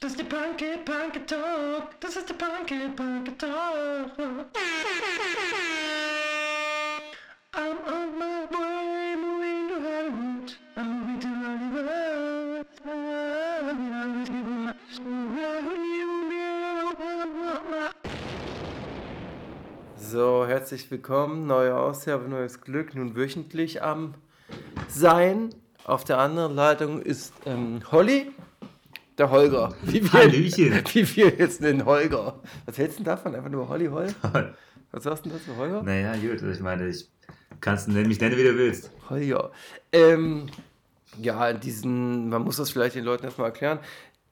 Das ist der Punky Punky Talk. Das ist der Punky Punky Talk. I'm on my way, moving to Hollywood. I'm moving to Hollywood. So, herzlich willkommen. Neue Ausgabe, neues Glück. Nun wöchentlich am Sein. Auf der anderen Leitung ist ähm, Holly, der Holger. Wie wir, Hallöchen. Wie wir jetzt nennen Holger. Was hältst du denn davon? Einfach nur Holly Hol? Was sagst du denn dazu, Holger? Naja, gut, ich meine, ich kannst du mich nennen, wie du willst. Holger. Ähm, ja, diesen, man muss das vielleicht den Leuten erstmal erklären.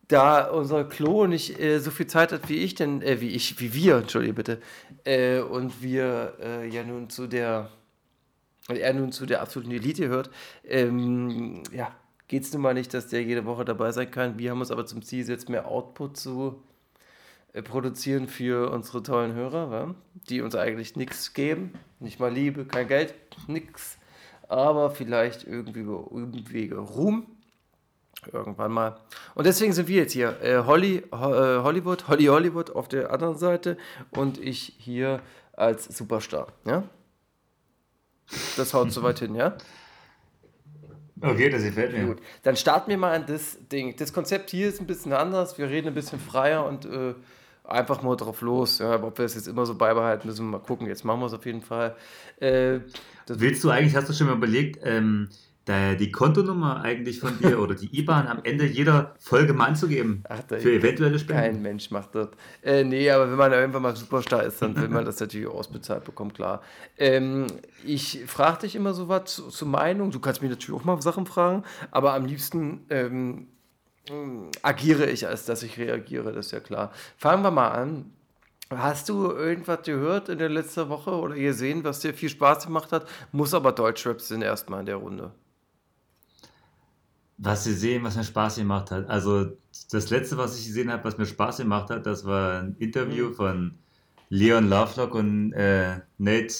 Da unser Klo nicht äh, so viel Zeit hat wie ich, denn, äh, wie ich, wie wir, entschuldige bitte, äh, und wir äh, ja nun zu der, weil er nun zu der absoluten Elite hört, ähm, ja, geht es nun mal nicht, dass der jede Woche dabei sein kann. Wir haben uns aber zum Ziel gesetzt, mehr Output zu äh, produzieren für unsere tollen Hörer, wa? die uns eigentlich nichts geben. Nicht mal Liebe, kein Geld, nix. Aber vielleicht irgendwie über Umwege Ruhm. Irgendwann mal. Und deswegen sind wir jetzt hier. Äh, Holly, Ho äh, Hollywood, Holly Hollywood auf der anderen Seite und ich hier als Superstar. Ja? Das haut soweit hin, ja? Okay, das gefällt mir. Gut, dann starten wir mal an das Ding. Das Konzept hier ist ein bisschen anders. Wir reden ein bisschen freier und äh, einfach mal drauf los. Ja, ob wir es jetzt immer so beibehalten, müssen wir mal gucken. Jetzt machen wir es auf jeden Fall. Äh, Willst du eigentlich, hast du schon mal überlegt, ähm, die Kontonummer eigentlich von dir oder die IBAN am Ende jeder Folge mal anzugeben Ach, für eventuelle Spenden? Kein Mensch macht das. Äh, nee, aber wenn man irgendwann mal Superstar ist, dann will man das natürlich ausbezahlt bekommen, klar. Ähm, ich frage dich immer so was zu, zu Meinung. Du kannst mich natürlich auch mal Sachen fragen, aber am liebsten ähm, agiere ich, als dass ich reagiere, das ist ja klar. Fangen wir mal an. Hast du irgendwas gehört in der letzten Woche oder gesehen, was dir viel Spaß gemacht hat? Muss aber Deutschrap sind erstmal in der Runde. Was sie sehen, was mir Spaß gemacht hat. Also das letzte, was ich gesehen habe, was mir Spaß gemacht hat, das war ein Interview von Leon Lovelock und äh, Nate.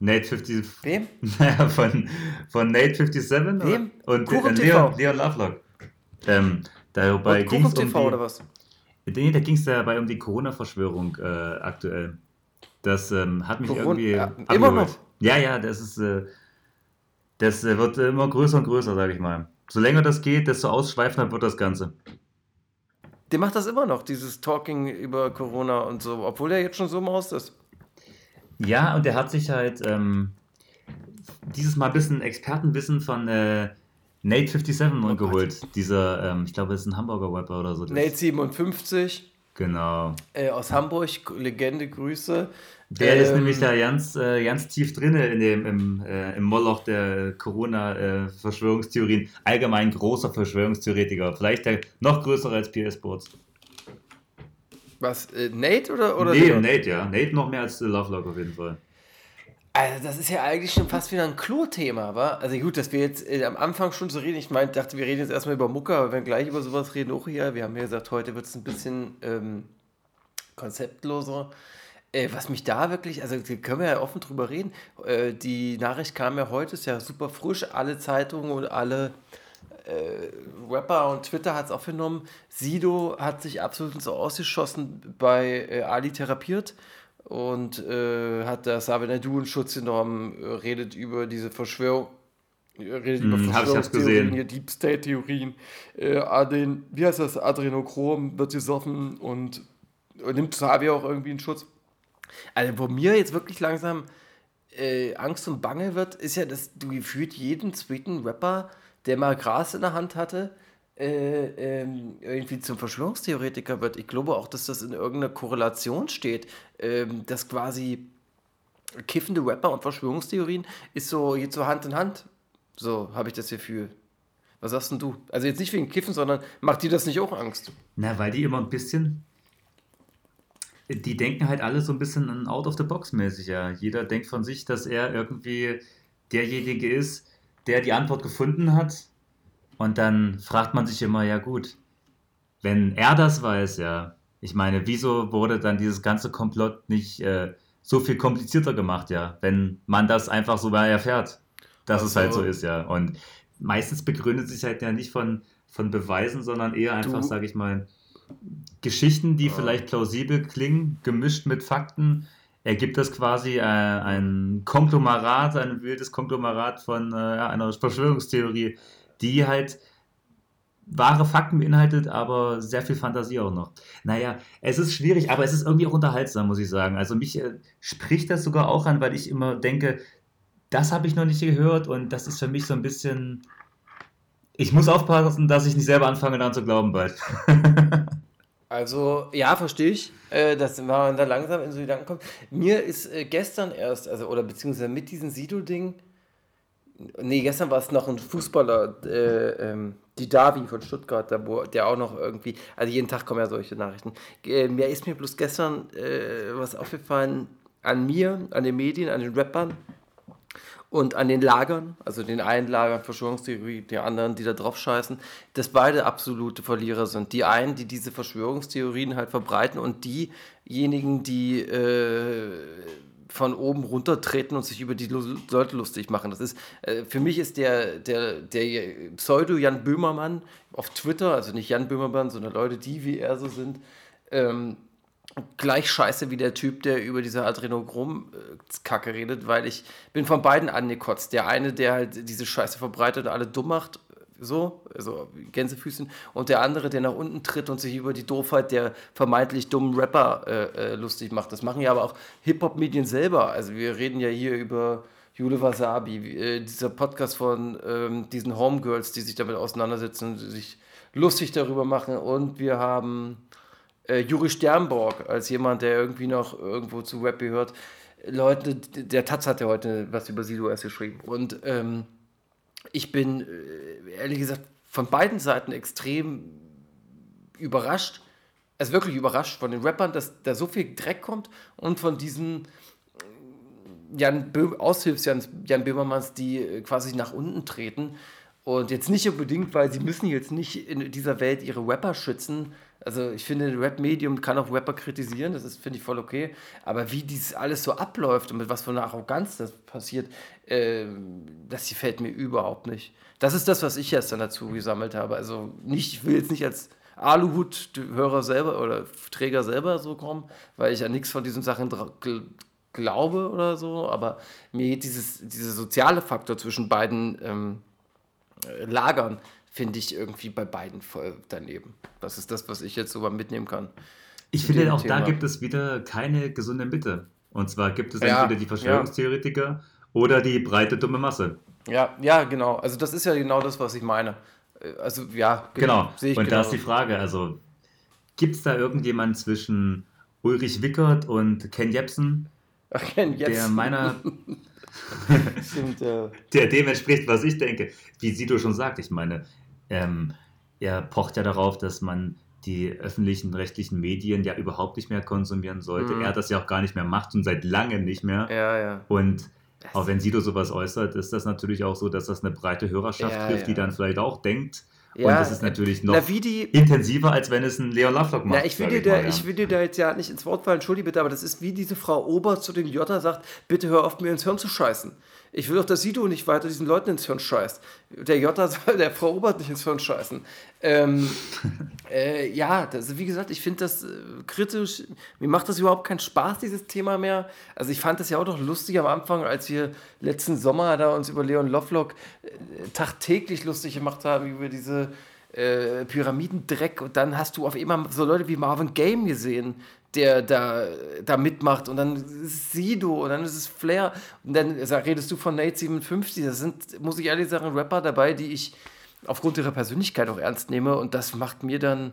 Nate 50. Wem? Naja, von, von Nate 57 Wem? und Kuchen äh. Leon, Leon Lovelock. Ähm, dabei ging es um TV die, oder was? Nee, da ging es dabei um die Corona-Verschwörung äh, aktuell. Das ähm, hat mich Corona- irgendwie ja, abgeholt. immer noch? Ja, ja, das ist äh, das äh, wird immer größer und größer, sage ich mal. So länger das geht, desto ausschweifender wird das Ganze. Der macht das immer noch, dieses Talking über Corona und so, obwohl er jetzt schon so im Haus ist. Ja, und er hat sich halt ähm, dieses Mal ein bisschen Expertenwissen von äh, Nate 57 geholt. Dieser, ähm, ich glaube, das ist ein Hamburger Rapper oder so. Nate 57 Genau. äh, aus Hamburg, Legende, Grüße. Der ist Ähm, nämlich da ganz, äh, ganz tief drin in dem, im, äh, im Moloch der Corona-Verschwörungstheorien. Allgemein großer Verschwörungstheoretiker. Vielleicht der noch größere als PS Sports. Was, äh, Nate oder, oder nee, Leon? Nate, ja. Nate noch mehr als äh, Lovelock auf jeden Fall. Also das ist ja eigentlich schon fast wieder ein Klo-Thema, wa? Also gut, dass wir jetzt äh, am Anfang schon so reden. Ich meinte, dachte, wir reden jetzt erstmal über Mucke, aber wenn wir gleich über sowas reden, auch hier. Wir haben ja gesagt, heute wird es ein bisschen ähm, konzeptloser. Äh, was mich da wirklich, also können wir ja offen drüber reden. Äh, die Nachricht kam ja heute, ist ja super frisch. Alle Zeitungen und alle äh, Rapper und Twitter hat es aufgenommen. Sido hat sich absolut so ausgeschossen bei äh, Ali therapiert und äh, hat da Sabine Du in Schutz genommen, redet über diese Verschwörung. Redet über Hm, hab's Verschwörungstheorien, Deep State-Theorien. Äh, Aden, wie heißt das? Adrenochrom wird gesoffen und, und nimmt Xavier auch irgendwie in Schutz. Also, wo mir jetzt wirklich langsam äh, Angst und Bange wird, ist ja, dass du gefühlt jeden zweiten Rapper, der mal Gras in der Hand hatte, äh, ähm, irgendwie zum Verschwörungstheoretiker wird. Ich glaube auch, dass das in irgendeiner Korrelation steht, ähm, dass quasi kiffende Rapper und Verschwörungstheorien ist so, geht so Hand in Hand. So habe ich das Gefühl. Was sagst denn du? Also jetzt nicht wegen Kiffen, sondern macht dir das nicht auch Angst? Na, weil die immer ein bisschen. Die denken halt alle so ein bisschen out of the box mäßig, ja. Jeder denkt von sich, dass er irgendwie derjenige ist, der die Antwort gefunden hat. Und dann fragt man sich immer, ja gut, wenn er das weiß, ja. Ich meine, wieso wurde dann dieses ganze Komplott nicht äh, so viel komplizierter gemacht, ja? Wenn man das einfach so erfährt, dass Ach es halt so. ist, ja. Und meistens begründet sich halt ja nicht von, von Beweisen, sondern eher einfach, sage ich mal, Geschichten, die vielleicht plausibel klingen, gemischt mit Fakten. Ergibt das quasi äh, ein Konglomerat, ein wildes Konglomerat von äh, ja, einer Verschwörungstheorie, die halt wahre Fakten beinhaltet, aber sehr viel Fantasie auch noch. Naja, es ist schwierig, aber es ist irgendwie auch unterhaltsam, muss ich sagen. Also mich äh, spricht das sogar auch an, weil ich immer denke, das habe ich noch nicht gehört und das ist für mich so ein bisschen. Ich muss aufpassen, dass ich nicht selber anfange, daran zu glauben bald. Also, ja, verstehe ich, äh, dass man da langsam in so Gedanken kommt. Mir ist äh, gestern erst, also, oder beziehungsweise mit diesem Sido-Ding, nee, gestern war es noch ein Fußballer, äh, ähm, die Davi von Stuttgart, der auch noch irgendwie, also jeden Tag kommen ja solche Nachrichten. Äh, mir ist mir bloß gestern äh, was aufgefallen an mir, an den Medien, an den Rappern und an den Lagern, also den einen Lagern Verschwörungstheorie, die anderen, die da drauf scheißen, dass beide absolute Verlierer sind. Die einen, die diese Verschwörungstheorien halt verbreiten und diejenigen, die äh, von oben runtertreten und sich über die Leute lustig machen. Das ist, äh, für mich ist der, der, der Pseudo-Jan Böhmermann auf Twitter, also nicht Jan Böhmermann, sondern Leute, die wie er so sind, ähm, gleich scheiße wie der Typ, der über diese Adrenochrom-Kacke redet, weil ich bin von beiden angekotzt. Der eine, der halt diese Scheiße verbreitet und alle dumm macht, so, also Gänsefüßchen, und der andere, der nach unten tritt und sich über die Doofheit der vermeintlich dummen Rapper äh, äh, lustig macht. Das machen ja aber auch Hip-Hop-Medien selber. Also wir reden ja hier über Jule Wasabi, äh, dieser Podcast von ähm, diesen Homegirls, die sich damit auseinandersetzen und sich lustig darüber machen. Und wir haben äh, Juri Sternborg als jemand, der irgendwie noch irgendwo zu Rap gehört. Leute, der Taz hat ja heute was über Sido erst geschrieben. Und ähm, ich bin äh, ehrlich gesagt von beiden Seiten extrem überrascht, also wirklich überrascht von den Rappern, dass da so viel Dreck kommt und von diesen Jan Böhm, Aushilfs Jan, Jan Böhmermanns, die äh, quasi nach unten treten. Und jetzt nicht unbedingt, weil sie müssen jetzt nicht in dieser Welt ihre Rapper schützen. Also ich finde, Rap-Medium kann auch Rapper kritisieren, das finde ich, voll okay. Aber wie dieses alles so abläuft und mit was für einer Arroganz das passiert, äh, das gefällt mir überhaupt nicht. Das ist das, was ich jetzt dann dazu gesammelt habe. Also nicht, ich will jetzt nicht als Aluhut-Hörer selber oder Träger selber so kommen, weil ich ja nichts von diesen Sachen glaube oder so, aber mir geht dieses, dieser soziale Faktor zwischen beiden ähm, äh, Lagern, finde ich irgendwie bei beiden voll daneben. Das ist das, was ich jetzt so mal mitnehmen kann. Ich finde, auch da Thema. gibt es wieder keine gesunde Mitte. Und zwar gibt es Ja, entweder die Verschwörungstheoretiker oder die breite dumme Masse. Ja, ja, genau. Also das ist ja genau das, was ich meine. Äh, Also ja, Genau. ich und genau. da ist die Frage, also gibt es da irgendjemand zwischen Ulrich Wickert und Ken Jebsen, Ach, Ken, jetzt. der meiner, Stimmt, ja. der dem entspricht, was ich denke? Wie Sido schon sagt, ich meine, ähm, er pocht ja darauf, dass man die öffentlichen rechtlichen Medien ja überhaupt nicht mehr konsumieren sollte. Mhm. Er das ja auch gar nicht mehr macht und seit langem nicht mehr. Ja, ja. Und auch wenn Sido sowas äußert, ist das natürlich auch so, dass das eine breite Hörerschaft Ja, trifft, die ja. dann vielleicht auch denkt. und Ja, das ist natürlich noch Na, die, intensiver, als wenn es ein Leon Lovelock macht. Na, ich will, dir da, ich will dir da jetzt ja nicht ins Wort fallen, entschuldige bitte, aber das ist wie diese Frau Ober zu dem Jota sagt, bitte hör auf, mir ins Hirn zu scheißen. Ich will doch, dass Sido nicht weiter diesen Leuten ins Hirn scheißt. Der Jota soll der Frau Obert nicht ins Hirn scheißen. Ähm, äh, ja, das, wie gesagt, ich finde das äh, kritisch. Mir macht das überhaupt keinen Spaß, dieses Thema mehr. Also ich fand das ja auch noch lustig am Anfang, als wir letzten Sommer da uns über Leon Lovelock äh, tagtäglich lustig gemacht haben, über diese äh, Pyramidendreck und dann hast du auf einmal so Leute wie Marvin Game gesehen, der da, da mitmacht und dann ist Sido und dann ist es Flair und dann redest du von Nate 57, das sind, muss ich ehrlich sagen, Rapper dabei, die ich aufgrund ihrer Persönlichkeit auch ernst nehme und das macht mir dann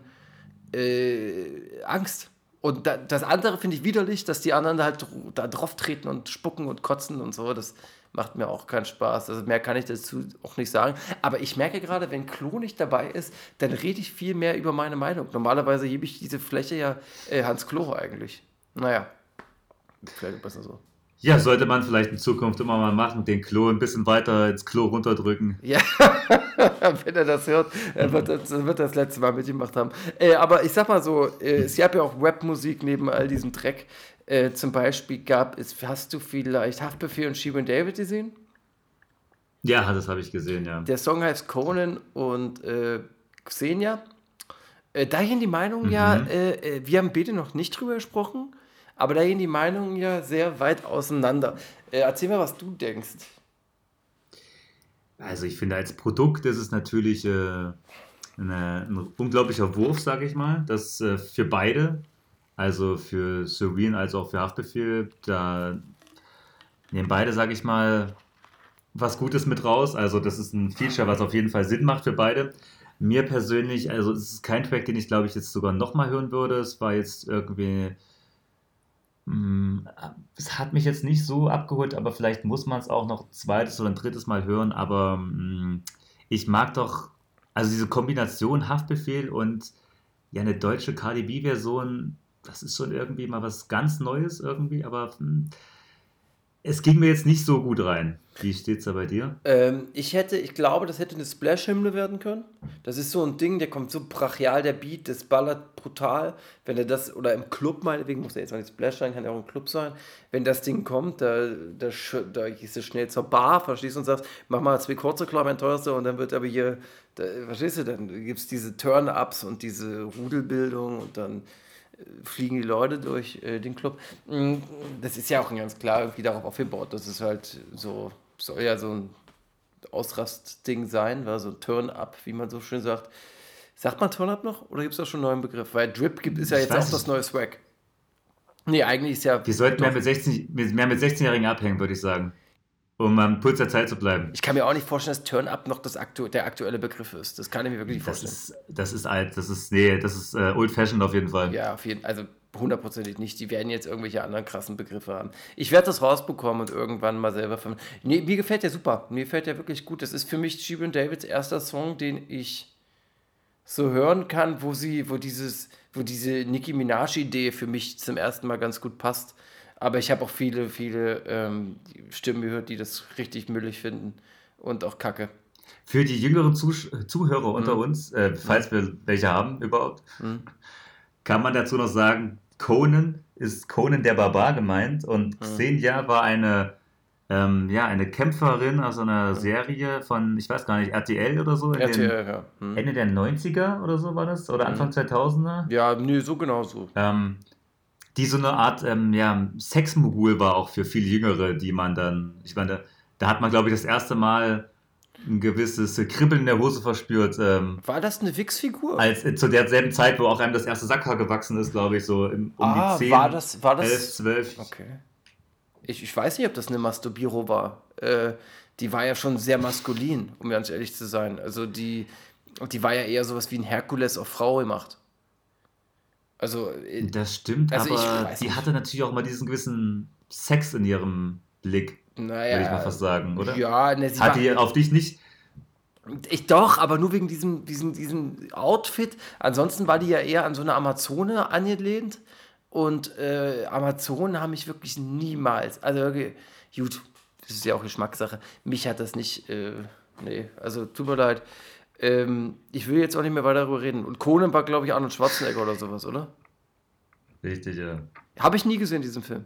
äh, Angst. Und da, das andere finde ich widerlich, dass die anderen halt da drauf treten und spucken und kotzen und so. Das macht mir auch keinen Spaß. Also mehr kann ich dazu auch nicht sagen. Aber ich merke gerade, wenn Klo nicht dabei ist, dann rede ich viel mehr über meine Meinung. Normalerweise gebe ich diese Fläche ja äh, Hans Klo eigentlich. Naja, vielleicht besser so. Ja, sollte man vielleicht in Zukunft immer mal machen, den Klo ein bisschen weiter ins Klo runterdrücken. Ja, wenn er das hört, er wird das, er wird das letzte Mal mitgemacht haben. Äh, aber ich sag mal so, äh, es gab ja auch Rap-Musik neben all diesem Dreck. Äh, zum Beispiel gab es, hast du vielleicht Haftbefehl und Shirin David gesehen? Ja, das habe ich gesehen, ja. Der Song heißt Conan und äh, Xenia. Äh, da gehen die Meinungen ja, Mhm. äh, äh, wir haben beide noch nicht drüber gesprochen, aber da gehen die Meinungen ja sehr weit auseinander. Äh, erzähl mal, was du denkst. Also ich finde, als Produkt ist es natürlich äh, eine, ein unglaublicher Wurf, sage ich mal. Das äh, für beide, also für Serene als auch für Haftbefehl, da nehmen beide, sage ich mal, was Gutes mit raus. Also das ist ein Feature, was auf jeden Fall Sinn macht für beide. Mir persönlich, also es ist kein Track, den ich glaube ich jetzt sogar nochmal hören würde. Es war jetzt irgendwie Mm, Es hat mich jetzt nicht so abgeholt, aber vielleicht muss man es auch noch zweites oder ein drittes Mal hören. Aber mm, ich mag doch, also diese Kombination Haftbefehl und ja, eine deutsche Cardi B-Version, das ist schon irgendwie mal was ganz Neues irgendwie, aber mm, es ging mir jetzt nicht so gut rein. Wie steht's da bei dir? Ähm, ich hätte, ich glaube, das hätte eine Splash-Hymne werden können. Das ist so ein Ding, der kommt so brachial, der Beat, das ballert brutal. Wenn er das, oder im Club meinetwegen, muss er jetzt mal nicht Splash sein, kann ja auch ein Club sein. Wenn das Ding kommt, da, da, da gehst du schnell zur Bar, verstehst du, und sagst, mach mal zwei kurze, klar, mein teuerster, und dann wird aber hier, da, verstehst du, dann gibt es diese Turn-Ups und diese Rudelbildung und dann fliegen die Leute durch äh, den Club. Mm, Das ist ja auch ganz klar irgendwie darauf aufgebaut. Das ist halt so, soll ja so ein Ausrastding sein, war so ein Turn-up, wie man so schön sagt. Sagt man Turn-up noch oder gibt es da schon einen neuen Begriff? Weil Drip gibt ist ja Ich jetzt auch das neue Swag. Nee, eigentlich ist ja. Wir sollten mehr mit 16 mit- mehr mit 16-Jährigen abhängen, würde ich sagen. Um am Puls der Zeit zu bleiben. Ich kann mir auch nicht vorstellen, dass Turn-up noch das aktu der aktuelle Begriff ist. Das kann ich mir wirklich nicht Das vorstellen. ist, das ist alt, das ist, nee, das ist äh, old-fashioned auf jeden Fall. Ja, auf jeden also hundertprozentig nicht. Die werden jetzt irgendwelche anderen krassen Begriffe haben. Ich werde das rausbekommen und irgendwann mal selber von. Nee, mir gefällt der super. Mir gefällt der wirklich gut. Das ist für mich Shirin Davids erster Song, den ich so hören kann, wo sie, wo dieses, wo diese Nicki Minaj-Idee für mich zum ersten Mal ganz gut passt. Aber ich habe auch viele, viele ähm, Stimmen gehört, die das richtig müllig finden und auch kacke. Für die jüngeren Zusch Zuhörer unter Mhm. uns, äh, falls wir welche haben überhaupt, kann man dazu noch sagen, Conan ist Conan der Barbar gemeint Mhm. und Xenia war eine, ähm, ja, eine Kämpferin aus einer Serie von, ich weiß gar nicht, RTL oder so, in den RTL, ja. Hm. Ende der 90er oder so war das, oder Anfang 2000er. Ja, nee, so genau so. ähm, die so eine Art ähm, ja, Sexmogul war auch für viel Jüngere, die man dann, ich meine, da hat man, glaube ich, das erste Mal ein gewisses Kribbeln in der Hose verspürt, ähm, War das eine Wix-Figur? als äh, zu derselben Zeit, wo auch einem das erste Sackhaar gewachsen ist, glaube ich, so im, um ah, die 10, war das, war das 11, 12. Okay. Ich, ich weiß nicht, ob das eine Masturbiro war. Äh, die war ja schon sehr maskulin, um ganz ehrlich zu sein. Also die, die war ja eher sowas wie ein Herkules auf Frau gemacht. Also, äh, Das stimmt, Also aber die nicht. hatte natürlich auch mal diesen gewissen Sex in ihrem Blick, naja. würde ich mal fast sagen, oder? Ja, ne, sie Hat die auf dich nicht ich doch, aber nur wegen diesem, diesem, diesem Outfit. Ansonsten war die ja eher an so eine Amazone angelehnt. Und äh, Amazonen haben mich wirklich niemals, also gut, das ist ja auch Geschmackssache. Mich hat das nicht, äh, nee, also tut mir leid. Ähm, ich will jetzt auch nicht mehr weiter darüber reden. Und Conan war, glaube ich, Arnold Schwarzenegger oder sowas, oder? richtig, ja. Habe ich nie gesehen, diesen Film.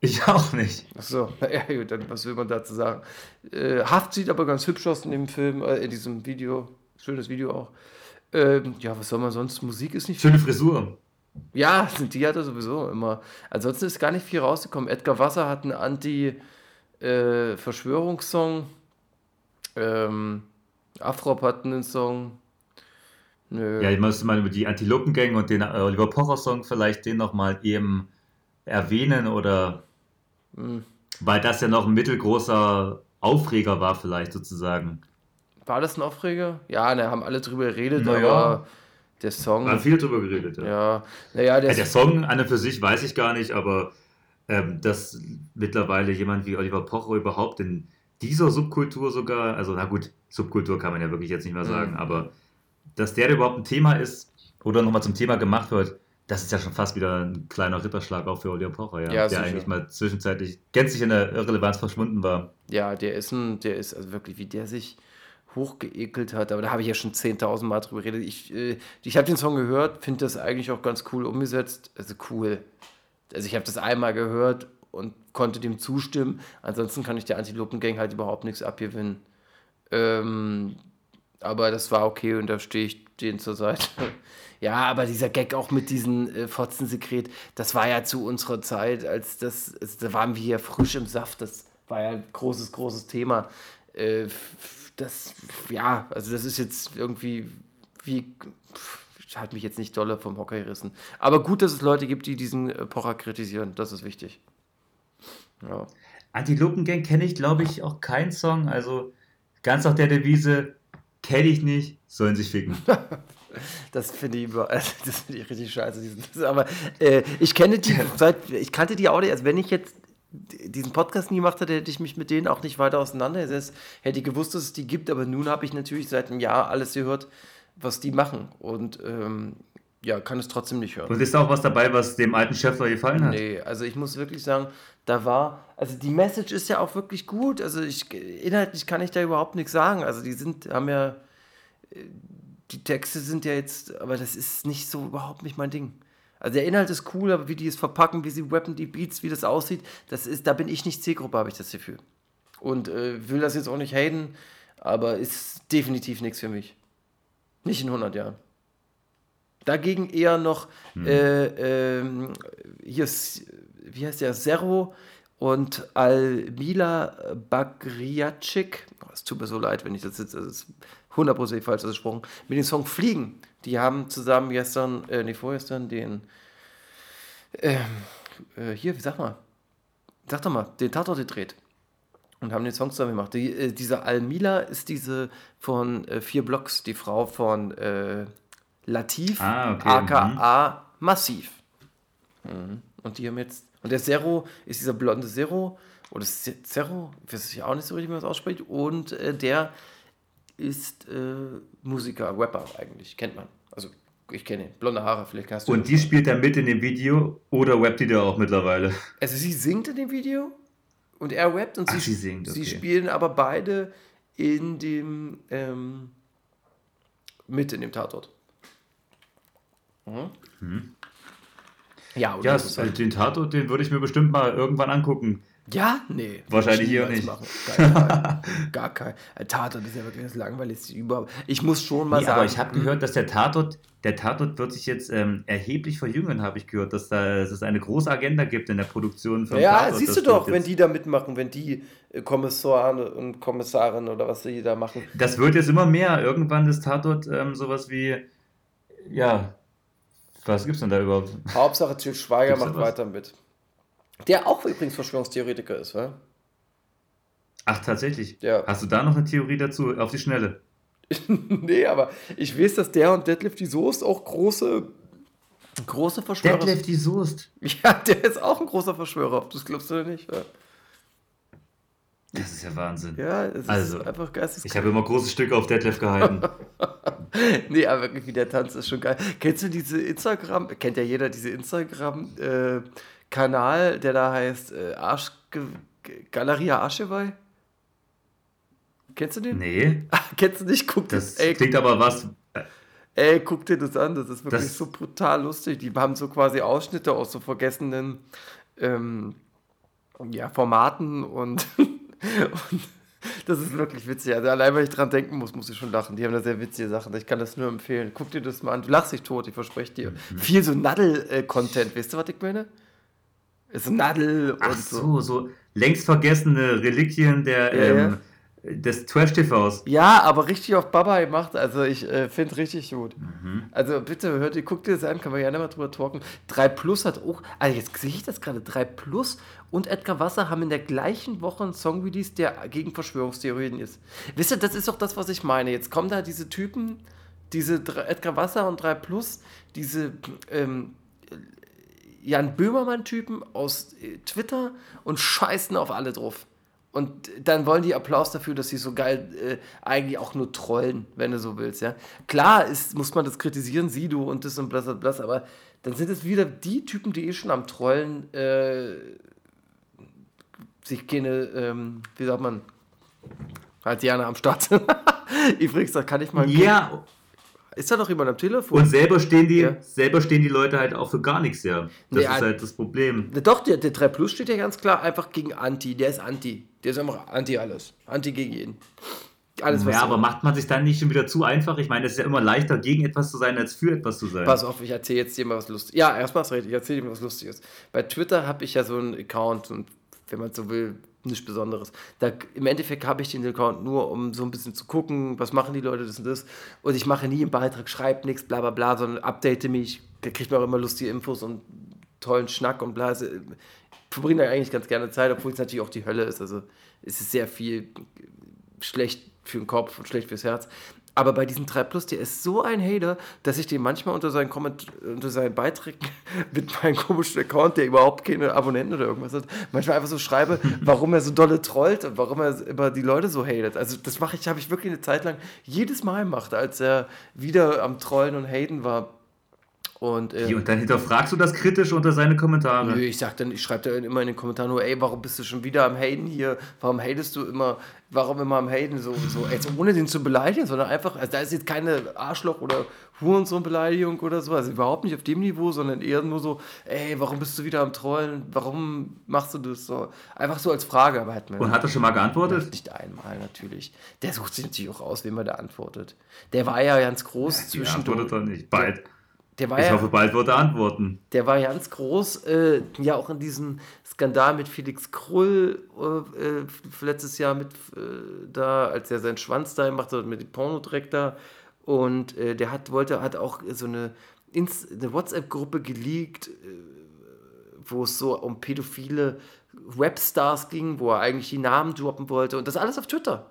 Ich auch nicht. Ach so, ja gut, dann was will man dazu sagen? Äh, Haft sieht aber ganz hübsch aus in dem Film, äh, in diesem Video. Schönes Video auch. Ähm, ja, was soll man sonst? Musik ist nicht Schöne Frisur. Ja, die hat er sowieso immer. Ansonsten ist gar nicht viel rausgekommen. Edgar Wasser hat einen Anti-Verschwörungssong. ähm, Afrop hat einen Song. Nö. Ja, ich müsste mal über die Antilopen-Gang und den äh, Oliver Pocher-Song vielleicht den nochmal eben erwähnen oder Hm. weil das ja noch ein mittelgroßer Aufreger war vielleicht sozusagen. War das ein Aufreger? Ja, ne, haben alle drüber geredet, Na ja. aber der Song. Wir haben viel drüber geredet, ja. ja, naja, der, Ja, der Song an und für sich weiß ich gar nicht, aber ähm, dass mittlerweile jemand wie Oliver Pocher überhaupt in dieser Subkultur sogar, also na gut, Subkultur kann man ja wirklich jetzt nicht mehr sagen, Mhm. aber dass der überhaupt ein Thema ist oder nochmal zum Thema gemacht wird, das ist ja schon fast wieder ein kleiner Ritterschlag auch für Oliver Pocher, ja, Ja, der eigentlich mal zwischenzeitlich gänzlich in der Irrelevanz verschwunden war. Ja, der ist ein, der ist, also wirklich, wie der sich hochgeekelt hat, aber da habe ich ja schon 10.000 Mal drüber geredet. Ich, äh, ich habe den Song gehört, finde das eigentlich auch ganz cool umgesetzt. Also cool. Also ich habe das einmal gehört und konnte dem zustimmen. Ansonsten kann ich der Antilopen Gang halt überhaupt nichts abgewinnen. Ähm, Aber das war okay und da stehe ich denen zur Seite. Ja, aber dieser Gag auch mit diesem äh, Fotzensekret, das war ja zu unserer Zeit, als das, also da waren wir ja frisch im Saft, das war ja ein großes, großes Thema. Äh, das, ja, also das ist jetzt irgendwie, wie, hat mich jetzt nicht dolle vom Hocker gerissen. Aber gut, dass es Leute gibt, die diesen äh, Pocher kritisieren, das ist wichtig. Ja. Antilopen-Gang kenne ich, glaube ich, auch keinen Song. Also ganz nach der Devise, kenne ich nicht, sollen sich ficken. Das finde ich, also das finde ich richtig scheiße. diesen- aber äh, ich kenne die seit, ich kannte die auch nicht, also wenn ich jetzt diesen Podcast nie gemacht hätte, hätte ich mich mit denen auch nicht weiter auseinandergesetzt. Hätte ich gewusst, dass es die gibt, aber nun habe ich natürlich seit einem Jahr alles gehört, was die machen. Und ähm, ja, kann es trotzdem nicht hören. Und ist da auch was dabei, was dem alten Chef da gefallen hat? Nee, also ich muss wirklich sagen, da war, also die Message ist ja auch wirklich gut. Also ich, inhaltlich kann ich da überhaupt nichts sagen. Also die sind, haben ja, äh, die Texte sind ja jetzt, aber das ist nicht so überhaupt nicht mein Ding. Also der Inhalt ist cool, aber wie die es verpacken, wie sie rappen, die Beats, wie das aussieht, das ist, da bin ich nicht Zielgruppe, habe ich das Gefühl. Und äh, will das jetzt auch nicht haten, aber ist definitiv nichts für mich. Nicht in 100 Jahren. Dagegen eher noch, äh, ähm, hier ist, wie heißt der, Zero und Almila Bagriacik. Oh, es tut mir so leid, wenn ich das jetzt, das ist 100% falsch ausgesprochen, mit dem Song Fliegen. Die haben zusammen gestern, äh, nee, vorgestern den, ähm, äh, hier, wie sag mal, sag doch mal, den Tatort gedreht und haben den Song zusammen gemacht. Die, äh, diese Almila ist diese von äh, vier Blocks, die Frau von äh, Latif, Ah, okay, aka Massiv. Mhm. Und die haben jetzt, und der Zero ist dieser blonde Zero, oder Zero, ich weiß ich auch nicht so richtig, wie man das ausspricht, und äh, der ist äh, Musiker, Rapper eigentlich, kennt man. Also ich kenne ihn, blonde Haare, vielleicht hast du Und die spielt er mit in dem Video oder rappt die da auch mittlerweile? Also sie singt in dem Video und er rappt und Ach, sie, sie singt, sie okay. spielen aber beide in dem ähm, mit in dem Tatort. Mhm. Ja, Ja, das halt, den Tatort, den würde ich mir bestimmt mal irgendwann angucken. ja, nee. Wahrscheinlich hier nicht. Machen. Gar kein. gar kein. Ein Tatort ist ja wirklich das langweiligste überhaupt. Ich muss schon mal Nee, sagen. aber ich habe gehört, dass der Tatort, der Tatort wird sich jetzt ähm, erheblich verjüngen, habe ich gehört, dass, da, dass es eine große Agenda gibt in der Produktion von Ja, Tatort. siehst du doch, wenn die da mitmachen, wenn die äh, Kommissare und Kommissarinnen oder was sie da machen. Das wird jetzt immer mehr. Irgendwann ist Tatort ähm, sowas wie, ja, was gibt's denn da überhaupt? Hauptsache Til Schweiger Gibt's macht weiter mit. Der auch übrigens Verschwörungstheoretiker ist, wa? Ach, tatsächlich. Ja. Hast du da noch eine Theorie dazu? Auf die Schnelle. nee, aber ich weiß, dass der und Deadlift die Soest auch große, große Verschwörer Detlef die Soest. Ja, der ist auch ein großer Verschwörer, ob du es glaubst oder nicht. Ja, Das ist ja Wahnsinn. ja es Also, ist einfach geisteskrank. Ich habe immer große Stücke auf Detlef gehalten. Nee, aber wirklich, der Tanz ist schon geil. Kennst du diese Instagram, kennt ja jeder diese Instagram-Kanal, der da heißt äh, Arsch, Galeria Arschewei? Kennst du den? nee, Kennst du nicht? Guck dir, das ey, klingt aber was. ey, guck dir das an, das ist wirklich Das- so brutal lustig. Die haben so quasi Ausschnitte aus so vergessenen ähm, ja, Formaten und, und das ist wirklich witzig. Also allein, wenn ich dran denken muss, muss ich schon lachen. Die haben da sehr witzige Sachen. Ich kann das nur empfehlen. Guck dir das mal an. Du lachst dich tot, ich verspreche dir. Mhm. Viel so Nadel-Content, weißt du, was ich meine? Ist Nadel und Ach so. so, so längst vergessene Reliquien der, Ja, ähm, des Trash-TVs. Ja, aber richtig auf Baba gemacht. Also ich äh, finde richtig gut. Mhm. Also bitte, hört ihr, guckt dir das an, können wir gerne mal drüber talken. 3 Plus hat auch, also jetzt sehe ich das gerade, 3 Plus und Edgar Wasser haben in der gleichen Woche einen Song released, der gegen Verschwörungstheorien ist. Wisst ihr, das ist doch das, was ich meine. Jetzt kommen da diese Typen, diese Edgar Wasser und 3 Plus, diese ähm, Jan Böhmermann-Typen aus äh, Twitter und scheißen auf alle drauf. Und dann wollen die Applaus dafür, dass sie so geil äh, eigentlich auch nur trollen, wenn du so willst, ja. Klar ist, muss man das kritisieren, Sido und das und blas, blas, blas, aber dann sind es wieder die Typen, die eh schon am Trollen äh, sich keine, ähm, wie sagt man, halt gerne am Start sind. Übrigens, da kann ich mal. Ja, Ist da noch jemand am Telefon? und selber stehen die, Ja. selber stehen die Leute halt auch für gar nichts, ja. Das Ja. ist halt das Problem. Doch, der, der 3 Plus steht ja ganz klar einfach gegen Anti. Der ist Anti. Der ist einfach Anti alles. Anti gegen jeden. Alles, was ja, aber macht man sich dann nicht schon wieder zu einfach? Ich meine, es ist ja immer leichter, gegen etwas zu sein, als für etwas zu sein. Pass auf, ich erzähle jetzt dir mal was Lustiges. Ja, erstmal hast du recht, ich erzähle dir mal was Lustiges. Bei Twitter habe ich ja so einen Account und wenn man so will, nichts Besonderes. Da, Im Endeffekt habe ich den Account nur, um so ein bisschen zu gucken, was machen die Leute, das und das. Und ich mache nie einen Beitrag, schreibe nichts, bla bla bla, sondern update mich. Da kriegt man auch immer lustige Infos und tollen Schnack und bla. Verbringe da eigentlich ganz gerne Zeit, obwohl es natürlich auch die Hölle ist. Also es ist sehr viel schlecht für den Kopf und schlecht fürs Herz. Aber bei diesem 3 Plus, der ist so ein Hater, dass ich den manchmal unter seinen, Komment unter seinen Beiträgen mit meinem komischen Account, der überhaupt keine Abonnenten oder irgendwas hat, manchmal einfach so schreibe, warum er so dolle trollt und warum er immer die Leute so hatet. Also das mache ich, habe ich wirklich eine Zeit lang jedes Mal gemacht, als er wieder am Trollen und Haten war. Und, äh, Und dann hinterfragst du das kritisch unter seine Kommentare. Nö, ich sag dann, ich schreibe da immer in den Kommentaren nur, ey, warum bist du schon wieder am Haten hier? Warum hatest du immer, warum immer am Haten? So, so jetzt ohne den zu beleidigen, sondern einfach, also da ist jetzt keine Arschloch- oder Hurensohn-Beleidigung oder so, also überhaupt nicht auf dem Niveau, sondern eher nur so, ey, warum bist du wieder am Trollen? Warum machst du das so? Einfach so als Frage, aber hat mir Und hat er schon mal geantwortet? nicht einmal natürlich. Der sucht sich natürlich auch aus, wem er da antwortet. Der war ja ganz groß Die zwischendurch. antwortet er nicht. Bald. Der war Ich ja, hoffe, bald wird er antworten. der war ganz groß, äh, ja auch in diesem Skandal mit Felix Krull äh, äh, letztes Jahr mit äh, da, als er seinen Schwanz da gemacht hat mit dem Pornodreck da. Und äh, der hat, wollte, hat auch so eine, Inst- eine WhatsApp-Gruppe geleakt, äh, wo es so um pädophile Webstars ging, wo er eigentlich die Namen droppen wollte. Und das alles auf Twitter.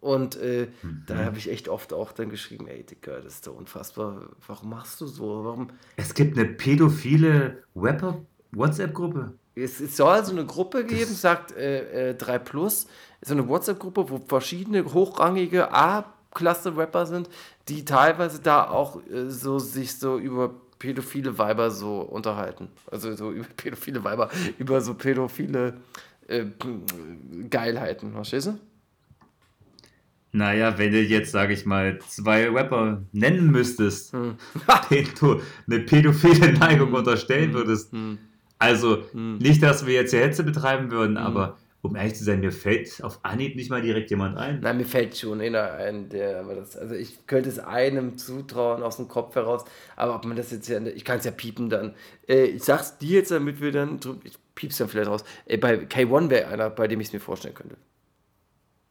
Und äh, da habe ich echt oft auch dann geschrieben, ey Dicker, das ist doch unfassbar. Warum machst du so? Warum, Es gibt eine pädophile Rapper- WhatsApp-Gruppe. Es, es soll so eine Gruppe geben, sagt äh, äh, 3 Plus, so eine WhatsApp-Gruppe, wo verschiedene hochrangige A-Klasse-Rapper sind, die teilweise da auch äh, so sich so über pädophile Weiber so unterhalten. Also so über pädophile Weiber, über so pädophile äh, Geilheiten, verstehst du? Naja, wenn du jetzt, sage ich mal, zwei Rapper nennen müsstest, Hm. denen du eine pädophile Neigung unterstellen würdest. Hm. Also, nicht, dass wir jetzt hier Hetze betreiben würden, aber um ehrlich zu sein, mir fällt auf Anhieb nicht mal direkt jemand ein. Nein, mir fällt schon einer ein, der, aber das, also ich könnte es einem zutrauen aus dem Kopf heraus, aber ob man das jetzt ja, ich kann es ja piepen dann. Äh, ich sag's dir jetzt, damit wir dann, ich piep's dann vielleicht raus. Äh, bei K1 wäre einer, bei dem ich es mir vorstellen könnte.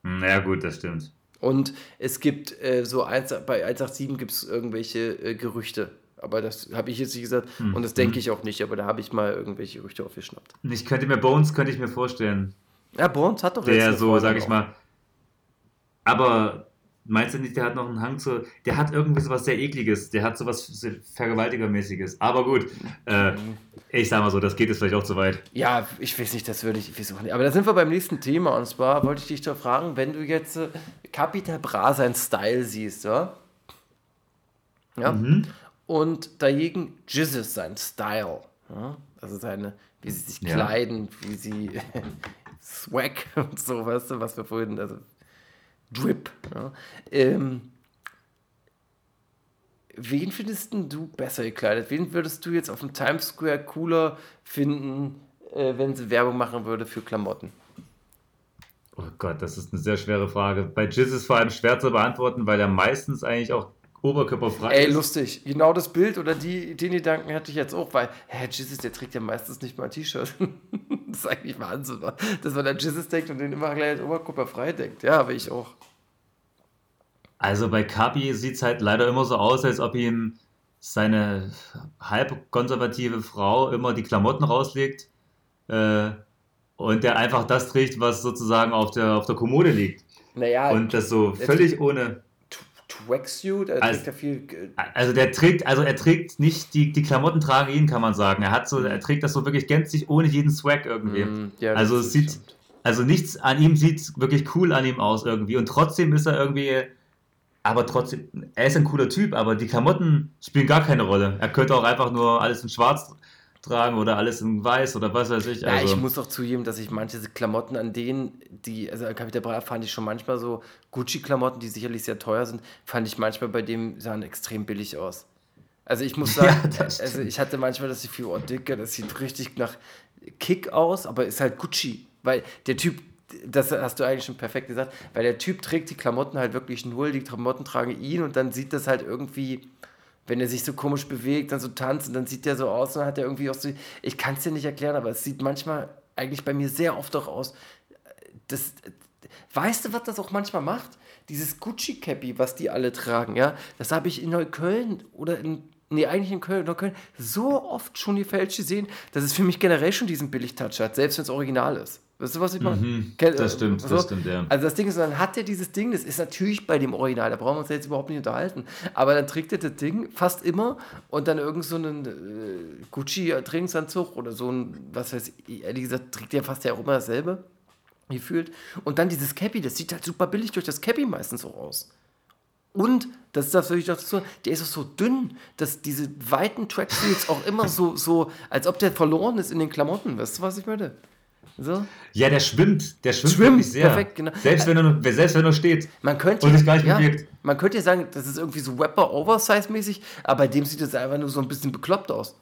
Hm, Naja, gut, das stimmt. Und es gibt äh, so, 1, bei 187 gibt es irgendwelche äh, Gerüchte. Aber das habe ich jetzt nicht gesagt und das denke ich auch nicht, aber da habe ich mal irgendwelche Gerüchte aufgeschnappt. Ich könnte mir Bones, könnte ich mir vorstellen. Ja, Bones hat doch Der so, Freundin sag ich mal. Aber meinst du nicht, der hat noch einen Hang zu. Der hat irgendwie sowas sehr ekliges. Der hat sowas Vergewaltigermäßiges. Aber gut, äh, ich sag mal so, das geht jetzt vielleicht auch zu weit. Ja, ich weiß nicht, das würde ich, ich weiß auch nicht. Aber da sind wir beim nächsten Thema. Und zwar wollte ich dich doch fragen, wenn du jetzt äh, Capital Bra sein Style siehst, ja? Ja. Mhm. Und dagegen Jizzes sein Style. Ja? Also seine, wie sie sich Ja. kleiden, wie sie Swag und so, weißt du, was wir vorhin, also Drip. Ja? Ähm, wen findest du besser gekleidet? Wen würdest du jetzt auf dem Times Square cooler finden, äh, wenn sie Werbung machen würde für Klamotten? Oh Gott, das ist eine sehr schwere Frage. Bei Jizz ist vor allem schwer zu beantworten, weil er meistens eigentlich auch oberkörperfrei Ey, ist. lustig. Genau das Bild oder die, den Gedanken hatte ich jetzt auch, weil, hä, Jesus, der trägt ja meistens nicht mal ein T-Shirt. das ist eigentlich Wahnsinn, wa? dass man an Jesus denkt und den immer gleich als oberkörperfrei denkt. Ja, aber ich auch. Also bei Kapi sieht es halt leider immer so aus, als ob ihm seine halb konservative Frau immer die Klamotten rauslegt äh, und der einfach das trägt, was sozusagen auf der, auf der Kommode liegt. Naja, Und das so völlig ohne. Tracksuit, er Also- trägt ja viel. Also der trägt, also er trägt nicht, die, die Klamotten tragen ihn, kann man sagen. Er hat so, er trägt das so wirklich gänzlich ohne jeden Swag irgendwie. mm, ja, Also es sieht, stimmt. also nichts an ihm sieht wirklich cool an ihm aus irgendwie. Und trotzdem ist er irgendwie, aber trotzdem, er ist ein cooler Typ, aber die Klamotten spielen gar keine Rolle. Er könnte auch einfach nur alles in schwarz tragen oder alles in weiß oder was weiß ich. Ja, Also, ich muss auch zugeben, dass ich manche Klamotten an denen, die, also Capital Bra fand ich schon manchmal so Gucci-Klamotten, die sicherlich sehr teuer sind, fand ich manchmal bei dem sahen extrem billig aus. Also ich muss sagen, Ja, also ich hatte manchmal das Gefühl, oh Dicker, das sieht richtig nach Kick aus, aber ist halt Gucci, weil der Typ das hast du eigentlich schon perfekt gesagt, weil der Typ trägt die Klamotten halt wirklich null, die Klamotten tragen ihn und dann sieht das halt irgendwie, wenn er sich so komisch bewegt, dann so tanzt und dann sieht der so aus und dann hat er irgendwie auch so, ich kann es dir nicht erklären, aber es sieht manchmal eigentlich bei mir sehr oft auch aus, das, weißt du, was das auch manchmal macht? Dieses Gucci-Cappy, was die alle tragen, ja, das habe ich in Neukölln oder in nee, eigentlich in Köln, Neukölln, so oft schon die Fälsche gesehen, dass es für mich generell schon diesen Billig-Touch hat, selbst wenn es original ist. Weißt du, was ich meine? Mhm, das stimmt, so? das stimmt, ja. Also das Ding ist, dann hat er dieses Ding, das ist natürlich bei dem Original, da brauchen wir uns jetzt überhaupt nicht unterhalten, aber dann trägt er das Ding fast immer und dann irgend so einen äh, Gucci-Trainingsanzug oder so ein, was weiß ich, ehrlich gesagt, trägt er fast ja auch immer dasselbe, gefühlt. Und dann dieses Cappy, das sieht halt super billig durch das Cappy meistens auch aus. Und, das ist das, was ich dazu der ist auch so dünn, dass diese weiten Tracksuits auch immer so, so, als ob der verloren ist in den Klamotten. Weißt du, was ich meine? So. Ja, der schwimmt, der schwimmt, Schwimmt, wirklich sehr. perfekt, genau. Selbst wenn er nur, selbst wenn er steht. Man könnte, Und sich gar nicht ja, bewegt. man könnte ja sagen, das ist irgendwie so Rapper Oversize mäßig, aber bei dem sieht es einfach nur so ein bisschen bekloppt aus.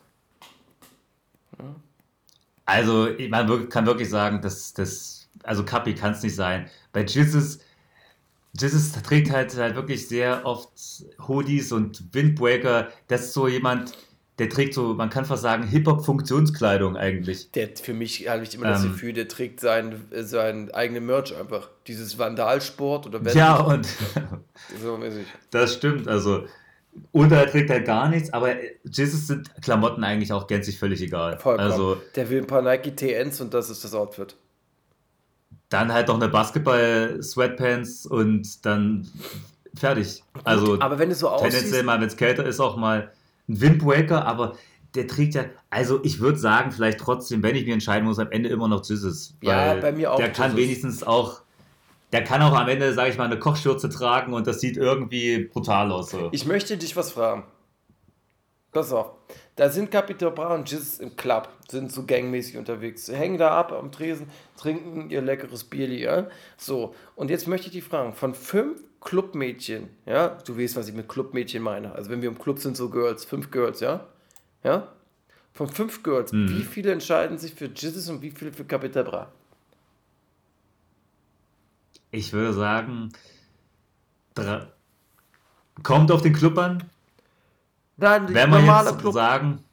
Also, man kann wirklich sagen, dass das, also Kapi kann es nicht sein. Bei Jesus, Jesus trägt halt, halt wirklich sehr oft Hoodies und Windbreaker. Das ist so jemand, der trägt so, man kann fast sagen, Hip-Hop-Funktionskleidung eigentlich. Der für mich habe ich immer das Ähm. Gefühl, der trägt sein, äh, sein eigenen Merch einfach. Dieses Vandalsport oder Ja, und so mäßig. das stimmt. Also, und er trägt halt gar nichts, aber Jesus sind Klamotten eigentlich auch gänzlich völlig egal. Vollkommen. Also, der will ein paar Nike TNs und das ist das Outfit. dann halt noch eine Basketball-Sweatpants und dann fertig. Also, aber wenn du so tendenziell aussiehst, mal, wenn es kälter ist, auch mal ein Windbreaker, aber der trägt ja, also ich würde sagen, vielleicht trotzdem, wenn ich mir entscheiden muss, am Ende immer noch Jesus. Ja, bei mir auch Der kann Jesus. wenigstens auch, der kann auch am Ende, sage ich mal, eine Kochschürze tragen und das sieht irgendwie brutal aus. So. ich möchte dich was fragen. Pass auf. Da sind Capital Bra und Jizz im Club, sind so gangmäßig unterwegs, hängen da ab am Tresen, trinken ihr leckeres Bierli, ja? So, und jetzt möchte ich dich fragen, von fünf Clubmädchen, ja, du weißt, was ich mit Clubmädchen meine, also wenn wir im Club sind, so Girls, fünf Girls, ja? Ja? Von fünf Girls, wie viele entscheiden sich für Jizzes und wie viele für Capital Bra? Ich würde sagen, drei, kommt auf den Club an, Nein, wenn wir normaler jetzt Club. sagen,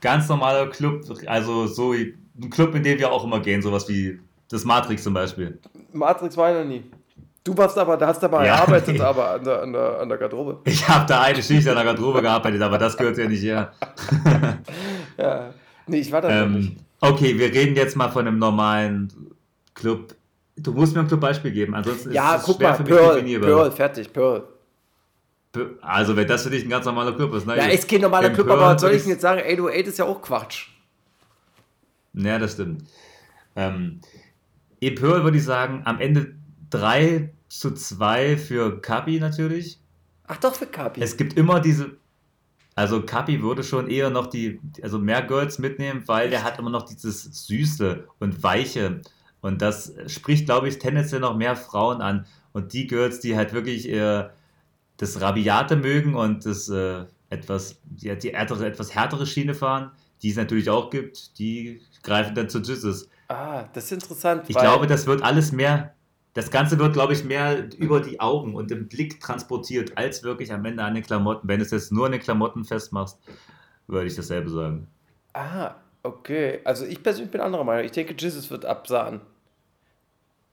ganz normaler Club, also so ein Club, in den wir auch immer gehen, sowas wie das Matrix zum Beispiel. Matrix war ja nie. Du warst aber, da hast aber Ja, gearbeitet, aber an der, an, der, an der Garderobe. Ich habe da eine Schicht an der Garderobe gearbeitet, aber das gehört ja nicht her. Ja. Nee, ich war da Ähm, nicht. okay, wir reden jetzt mal von einem normalen Club. Du musst mir ein Clubbeispiel geben, ansonsten Ja, ist es guck schwer mal, für mich Pearl, definierbar. Pearl, fertig, Pearl. Also, wenn das für dich ein ganz normaler Club ist, na Ja, ist kein normaler Im Club, Pearl aber was soll ich denn jetzt sagen? 808 ist ja auch Quatsch. Ja, das stimmt. Ähm, in Pearl würde ich sagen, am Ende 3 zu 2 für Kapi natürlich. Ach doch, für Kapi. Es gibt immer diese. Also Kapi würde schon eher noch die, also mehr Girls mitnehmen, weil der hat immer noch dieses Süße und Weiche. Und das spricht, glaube ich, tendenziell noch mehr Frauen an. Und die Girls, die halt wirklich eher das Rabiate mögen und das äh, etwas, die, die härtere, etwas härtere Schiene fahren, die es natürlich auch gibt, die greifen dann zu Jizzes. ah, das ist interessant. Ich glaube, das wird alles mehr, das Ganze wird, glaube ich, mehr über die Augen und im Blick transportiert, als wirklich am Ende an den Klamotten. Wenn du es jetzt nur an den Klamotten festmachst, würde ich dasselbe sagen. Ah, okay. Also ich persönlich bin anderer Meinung. Ich denke, Jesus wird absahen.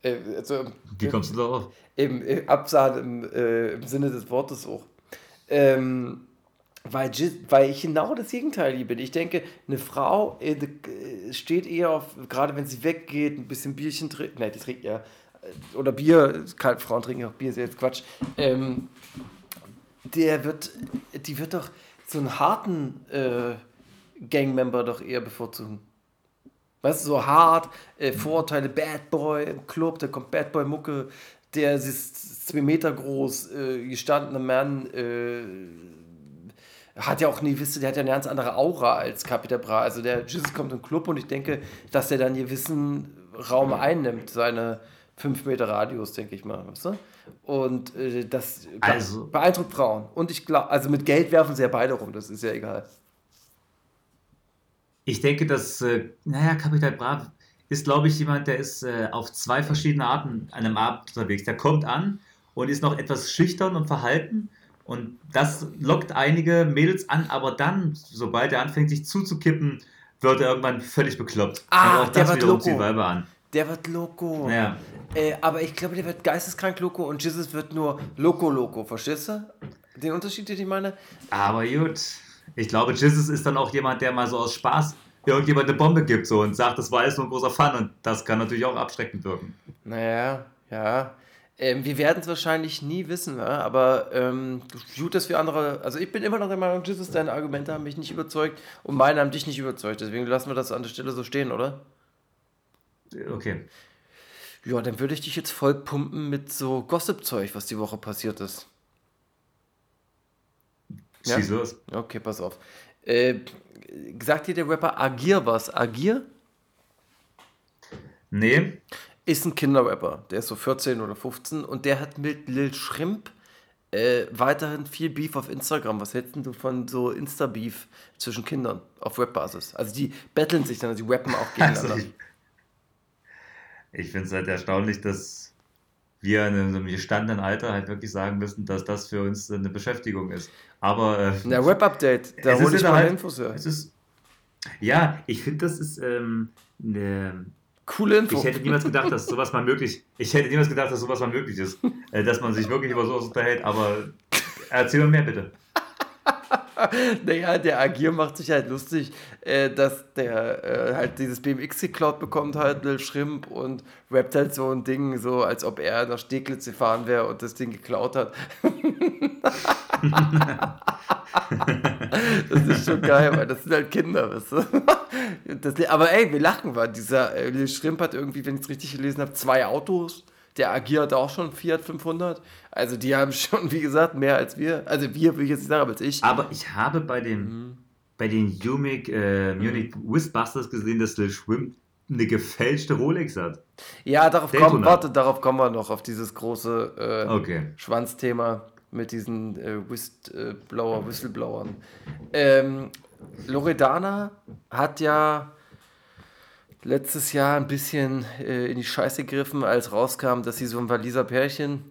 Äh, also, Wie kommst du darauf? Im, im Absahen im, äh, im Sinne des Wortes auch. Ähm, weil, weil ich genau das Gegenteil liebe. Ich denke, eine Frau äh, steht eher auf, gerade wenn sie weggeht, ein bisschen Bierchen trinkt. Nein, die trinkt ja. Oder Bier, kann, Frauen trinken auch Bier, ist jetzt Quatsch. Ähm, der wird, die wird doch so einen harten äh, Gangmember doch eher bevorzugen. Weißt du, so hart, äh, Vorurteile, Bad Boy im Club, da kommt Bad Boy Mucke, der ist zwei Meter groß, äh, gestandener Mann, äh, hat ja auch nie, wisst ihr, der hat ja eine ganz andere Aura als Capital Bra. Also der Jesus kommt im Club und ich denke, dass der dann gewissen Raum einnimmt, seine 5 Meter Radius, denke ich mal, weißt du? Und äh, das Also- beeindruckt Frauen. Und ich glaube, also mit Geld werfen sie ja beide rum, das ist ja egal. Ich denke, dass, äh, naja, Capital Bra, ist, glaube ich, jemand, der ist äh, auf zwei verschiedene Arten an einem Abend unterwegs. Der kommt an und ist noch etwas schüchtern und verhalten. Und das lockt einige Mädels an, aber dann, sobald er anfängt, sich zuzukippen, wird er irgendwann völlig bekloppt. Ah, und auch der das wird wiederum Loco. Weiber an. Der wird Loco. Ja. Äh, aber ich glaube, der wird geisteskrank Loco und Jesus wird nur Loco Loco. Verstehst du? Den Unterschied, den ich meine? Aber gut. Ich glaube, Jesus ist dann auch jemand, der mal so aus Spaß irgendjemand eine Bombe gibt so und sagt, das war alles nur ein großer Fun und das kann natürlich auch abschreckend wirken. Naja, ja. Ähm, wir werden es wahrscheinlich nie wissen, ne? aber ähm, gut, dass wir andere. Also, ich bin immer noch der Meinung, Jesus, deine Argumente haben mich nicht überzeugt und meine haben dich nicht überzeugt. Deswegen lassen wir das an der Stelle so stehen, oder? Okay. Ja, dann würde ich dich jetzt voll pumpen mit so Gossip-Zeug, was die Woche passiert ist. Ja? Schieß los. Okay, pass auf. Äh, sagt dir der Rapper Agir was? Agir Nee. ist ein Kinderrapper. Der ist so 14 oder 15 und der hat mit Lil Shrimp äh, weiterhin viel Beef auf Instagram. Was hältst denn du von so Insta-Beef zwischen Kindern auf Rap-Basis? Also die betteln sich dann, also die rappen auch gegeneinander. Also ich ich finde es halt erstaunlich, dass wir in einem gestandenen Alter halt wirklich sagen müssen, dass das für uns eine Beschäftigung ist. Aber äh, Na, Rap-Update, da hole ich mal halt- Infos her. es ist. Ja, ich finde, das ist ähm, eine. Coole Info. Ich hätte niemals gedacht, dass sowas mal möglich. Ich hätte niemals gedacht, dass sowas mal möglich ist, äh, dass man sich wirklich über sowas unterhält. Aber erzähl mir mehr bitte. Naja, der Agir macht sich halt lustig, äh, dass der äh, halt dieses BMX geklaut bekommt, halt Lil Shrimp und rappt halt so ein Ding, so als ob er nach Steglitz gefahren wäre und das Ding geklaut hat. das ist schon geil, weil das sind halt Kinder, weißt du? Das, aber ey, wir lachen, weil dieser äh, Lil Shrimp hat irgendwie, wenn ich es richtig gelesen habe, zwei Autos. Der Agir hat auch schon Fiat 500. Also die haben schon, wie gesagt, mehr als wir. Also wir, will ich jetzt nicht sagen, aber als ich. Aber ich habe bei dem bei den Munich, äh, Munich Whistbusters gesehen, dass Lil Schwimmt eine gefälschte Rolex hat. Ja, darauf Daytona. kommen, warte, darauf kommen wir noch, auf dieses große äh, Okay. Schwanzthema mit diesen äh, Whistleblower, Whistleblowern. Ähm, Loredana hat ja letztes Jahr ein bisschen äh, in die Scheiße gegriffen, als rauskam, dass sie so ein Waliser Pärchen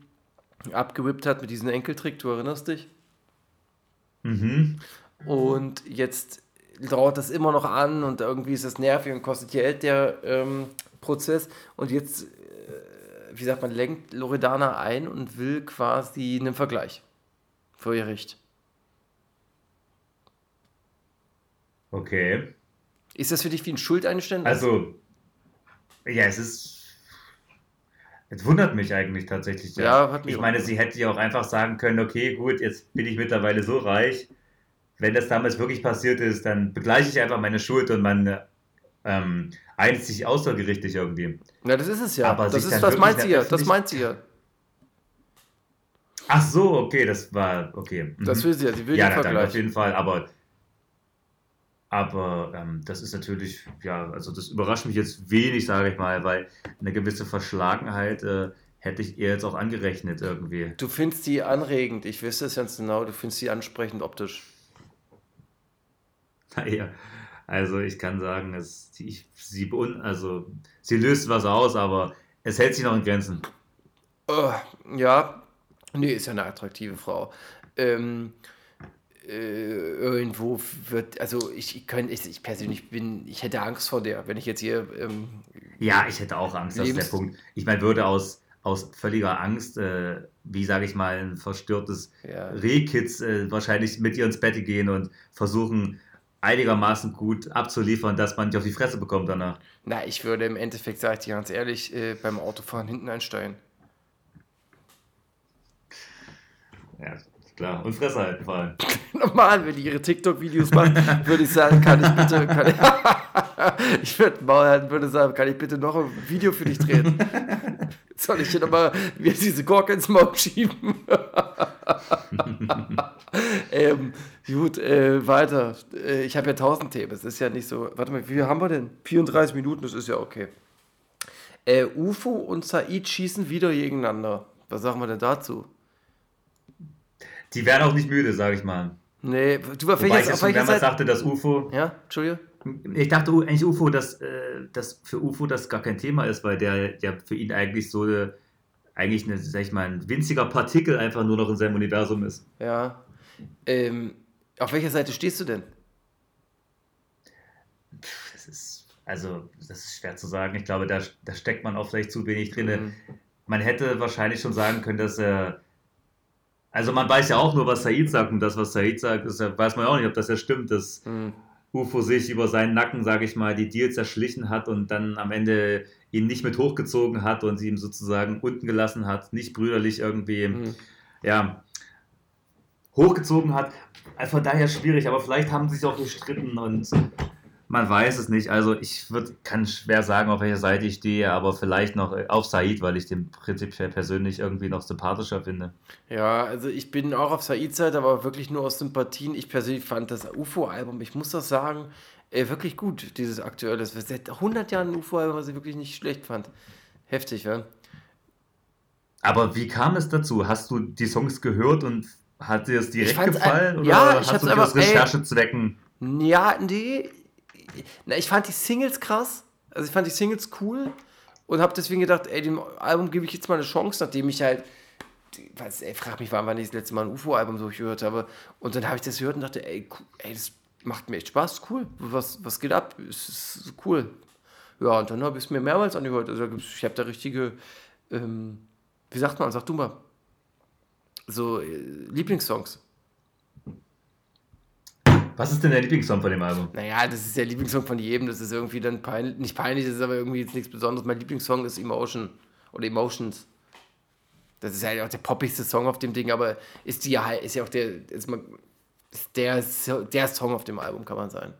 abgewippt hat mit diesem Enkeltrick, du erinnerst dich? Mhm. Und jetzt dauert das immer noch an und irgendwie ist das nervig und kostet Geld, der ähm, Prozess. Und jetzt, äh, wie sagt man, lenkt Loredana ein und will quasi einen Vergleich vor Gericht. Okay. Ist das für dich wie ein Schuldeinständnis? Also, ja, es ist. Es wundert mich eigentlich tatsächlich. Ja, hat mich ich meine, sie hätte ja auch einfach sagen können: Okay, gut, jetzt bin ich mittlerweile so reich. Wenn das damals wirklich passiert ist, dann begleiche ich einfach meine Schuld und man ähm, einigt sich außergerichtlich irgendwie. Na, das ist es ja. Aber das ist, das meint sie ja. Das meint sie ja. Ach so, okay, das war okay. Mhm. Das will sie ja. Sie will ja, den na, dann auf Vergleich. jeden Fall, aber, aber ähm, das ist natürlich, ja, also das überrascht mich jetzt wenig, sage ich mal, weil eine gewisse Verschlagenheit äh, hätte ich ihr jetzt auch angerechnet irgendwie. Du findest die anregend. Ich wüsste es ganz genau. Du findest sie ansprechend optisch. Naja, also ich kann sagen, es, ich, sie, also, sie löst was aus, aber es hält sich noch in Grenzen. Oh, ja, nee, ist ja eine attraktive Frau. Ähm, äh, irgendwo wird, also ich, ich könnte, ich, ich persönlich bin, ich hätte Angst vor der, wenn ich jetzt hier, ähm, Ja, ich hätte auch Angst, das ist der Punkt. Ich meine, würde aus, aus völliger Angst, äh, wie sage ich mal, ein verstörtes ja, Rehkids äh, wahrscheinlich mit ihr ins Bett gehen und versuchen einigermaßen gut abzuliefern, dass man nicht auf die Fresse bekommt danach. na, ich würde im Endeffekt, sag ich dir ganz ehrlich, äh, beim Autofahren hinten einsteigen. Ja, klar. Und Fresse halten vor allem. Normal, wenn die ihre TikTok-Videos macht, würde ich sagen, kann ich bitte, kann ich, ich würde Maul halten, würde sagen, kann ich bitte noch ein Video für dich drehen? Soll ich hier nochmal diese Gurke ins Maul schieben? ähm, gut, äh, weiter. Äh, ich habe ja 1000 Themen, es ist ja nicht so. Warte mal, wie viel haben wir denn? 34 Minuten, das ist ja okay. Äh, UFO und Said schießen wieder gegeneinander. Was sagen wir denn dazu? Die werden auch nicht müde, sage ich mal. Nee, du auf Wobei ich das auf welcher Seite? sagte, dass UFO. Ja, Entschuldige. Ich dachte eigentlich UFO, dass, äh, dass für UFO das gar kein Thema ist, weil der ja für ihn eigentlich so eine, eigentlich eine, sag ich mal, ein winziger Partikel einfach nur noch in seinem Universum ist. Ja. Ähm, auf welcher Seite stehst du denn? Das ist, also, das ist schwer zu sagen. Ich glaube, da, da steckt man auch vielleicht zu wenig drin. Mhm. Man hätte wahrscheinlich schon sagen können, dass er. Also man weiß ja auch nur, was Said sagt und das, was Said sagt, ist, weiß man ja auch nicht, ob das ja stimmt, dass Mhm. UFO sich über seinen Nacken, sage ich mal, die Deals erschlichen hat und dann am Ende ihn nicht mit hochgezogen hat und sie ihm sozusagen unten gelassen hat, nicht brüderlich irgendwie, Mhm. ja, hochgezogen hat. Also Von daher schwierig, aber vielleicht haben sie sich auch gestritten und man weiß es nicht. Also ich würd, kann schwer sagen, auf welcher Seite ich stehe, aber vielleicht noch äh, auf Said, weil ich den prinzipiell persönlich irgendwie noch sympathischer finde. Ja, also ich bin auch auf Saids Seite, aber wirklich nur aus Sympathien. Ich persönlich fand das UFO-Album, ich muss das sagen, äh, wirklich gut, dieses aktuelle. Das war seit 100 Jahren ein UFO-Album, was ich wirklich nicht schlecht fand. Heftig, ja? Aber wie kam es dazu? Hast du die Songs gehört und hat dir es direkt gefallen? ein- oder ja, ich hast du einfach- aus Recherchezwecken... Ja, nee. Na, ich fand die Singles krass. Also ich fand die Singles cool und habe deswegen gedacht, ey, dem Album gebe ich jetzt mal eine Chance, nachdem ich halt, weiß, ey, frag mich, wann nicht das letzte Mal ein UFO-Album so gehört habe. Und dann habe ich das gehört und dachte, ey, ey, das macht mir echt Spaß, cool. Was, was geht ab? Es ist cool. Ja, und dann habe ich es mir mehrmals angehört. Also ich habe da richtige, ähm, wie sagt man, sag du mal, so äh, Lieblingssongs. Was ist denn der Lieblingssong von dem Album? Naja, das ist der Lieblingssong von jedem. Das ist irgendwie dann peinlich. Nicht peinlich, das ist aber irgendwie jetzt nichts Besonderes. Mein Lieblingssong ist Emotion oder Emotions. Das ist halt auch der poppigste Song auf dem Ding, aber ist, die, ja halt- ist ja auch der, ist mal, ist der, der Song auf dem Album, kann man sagen.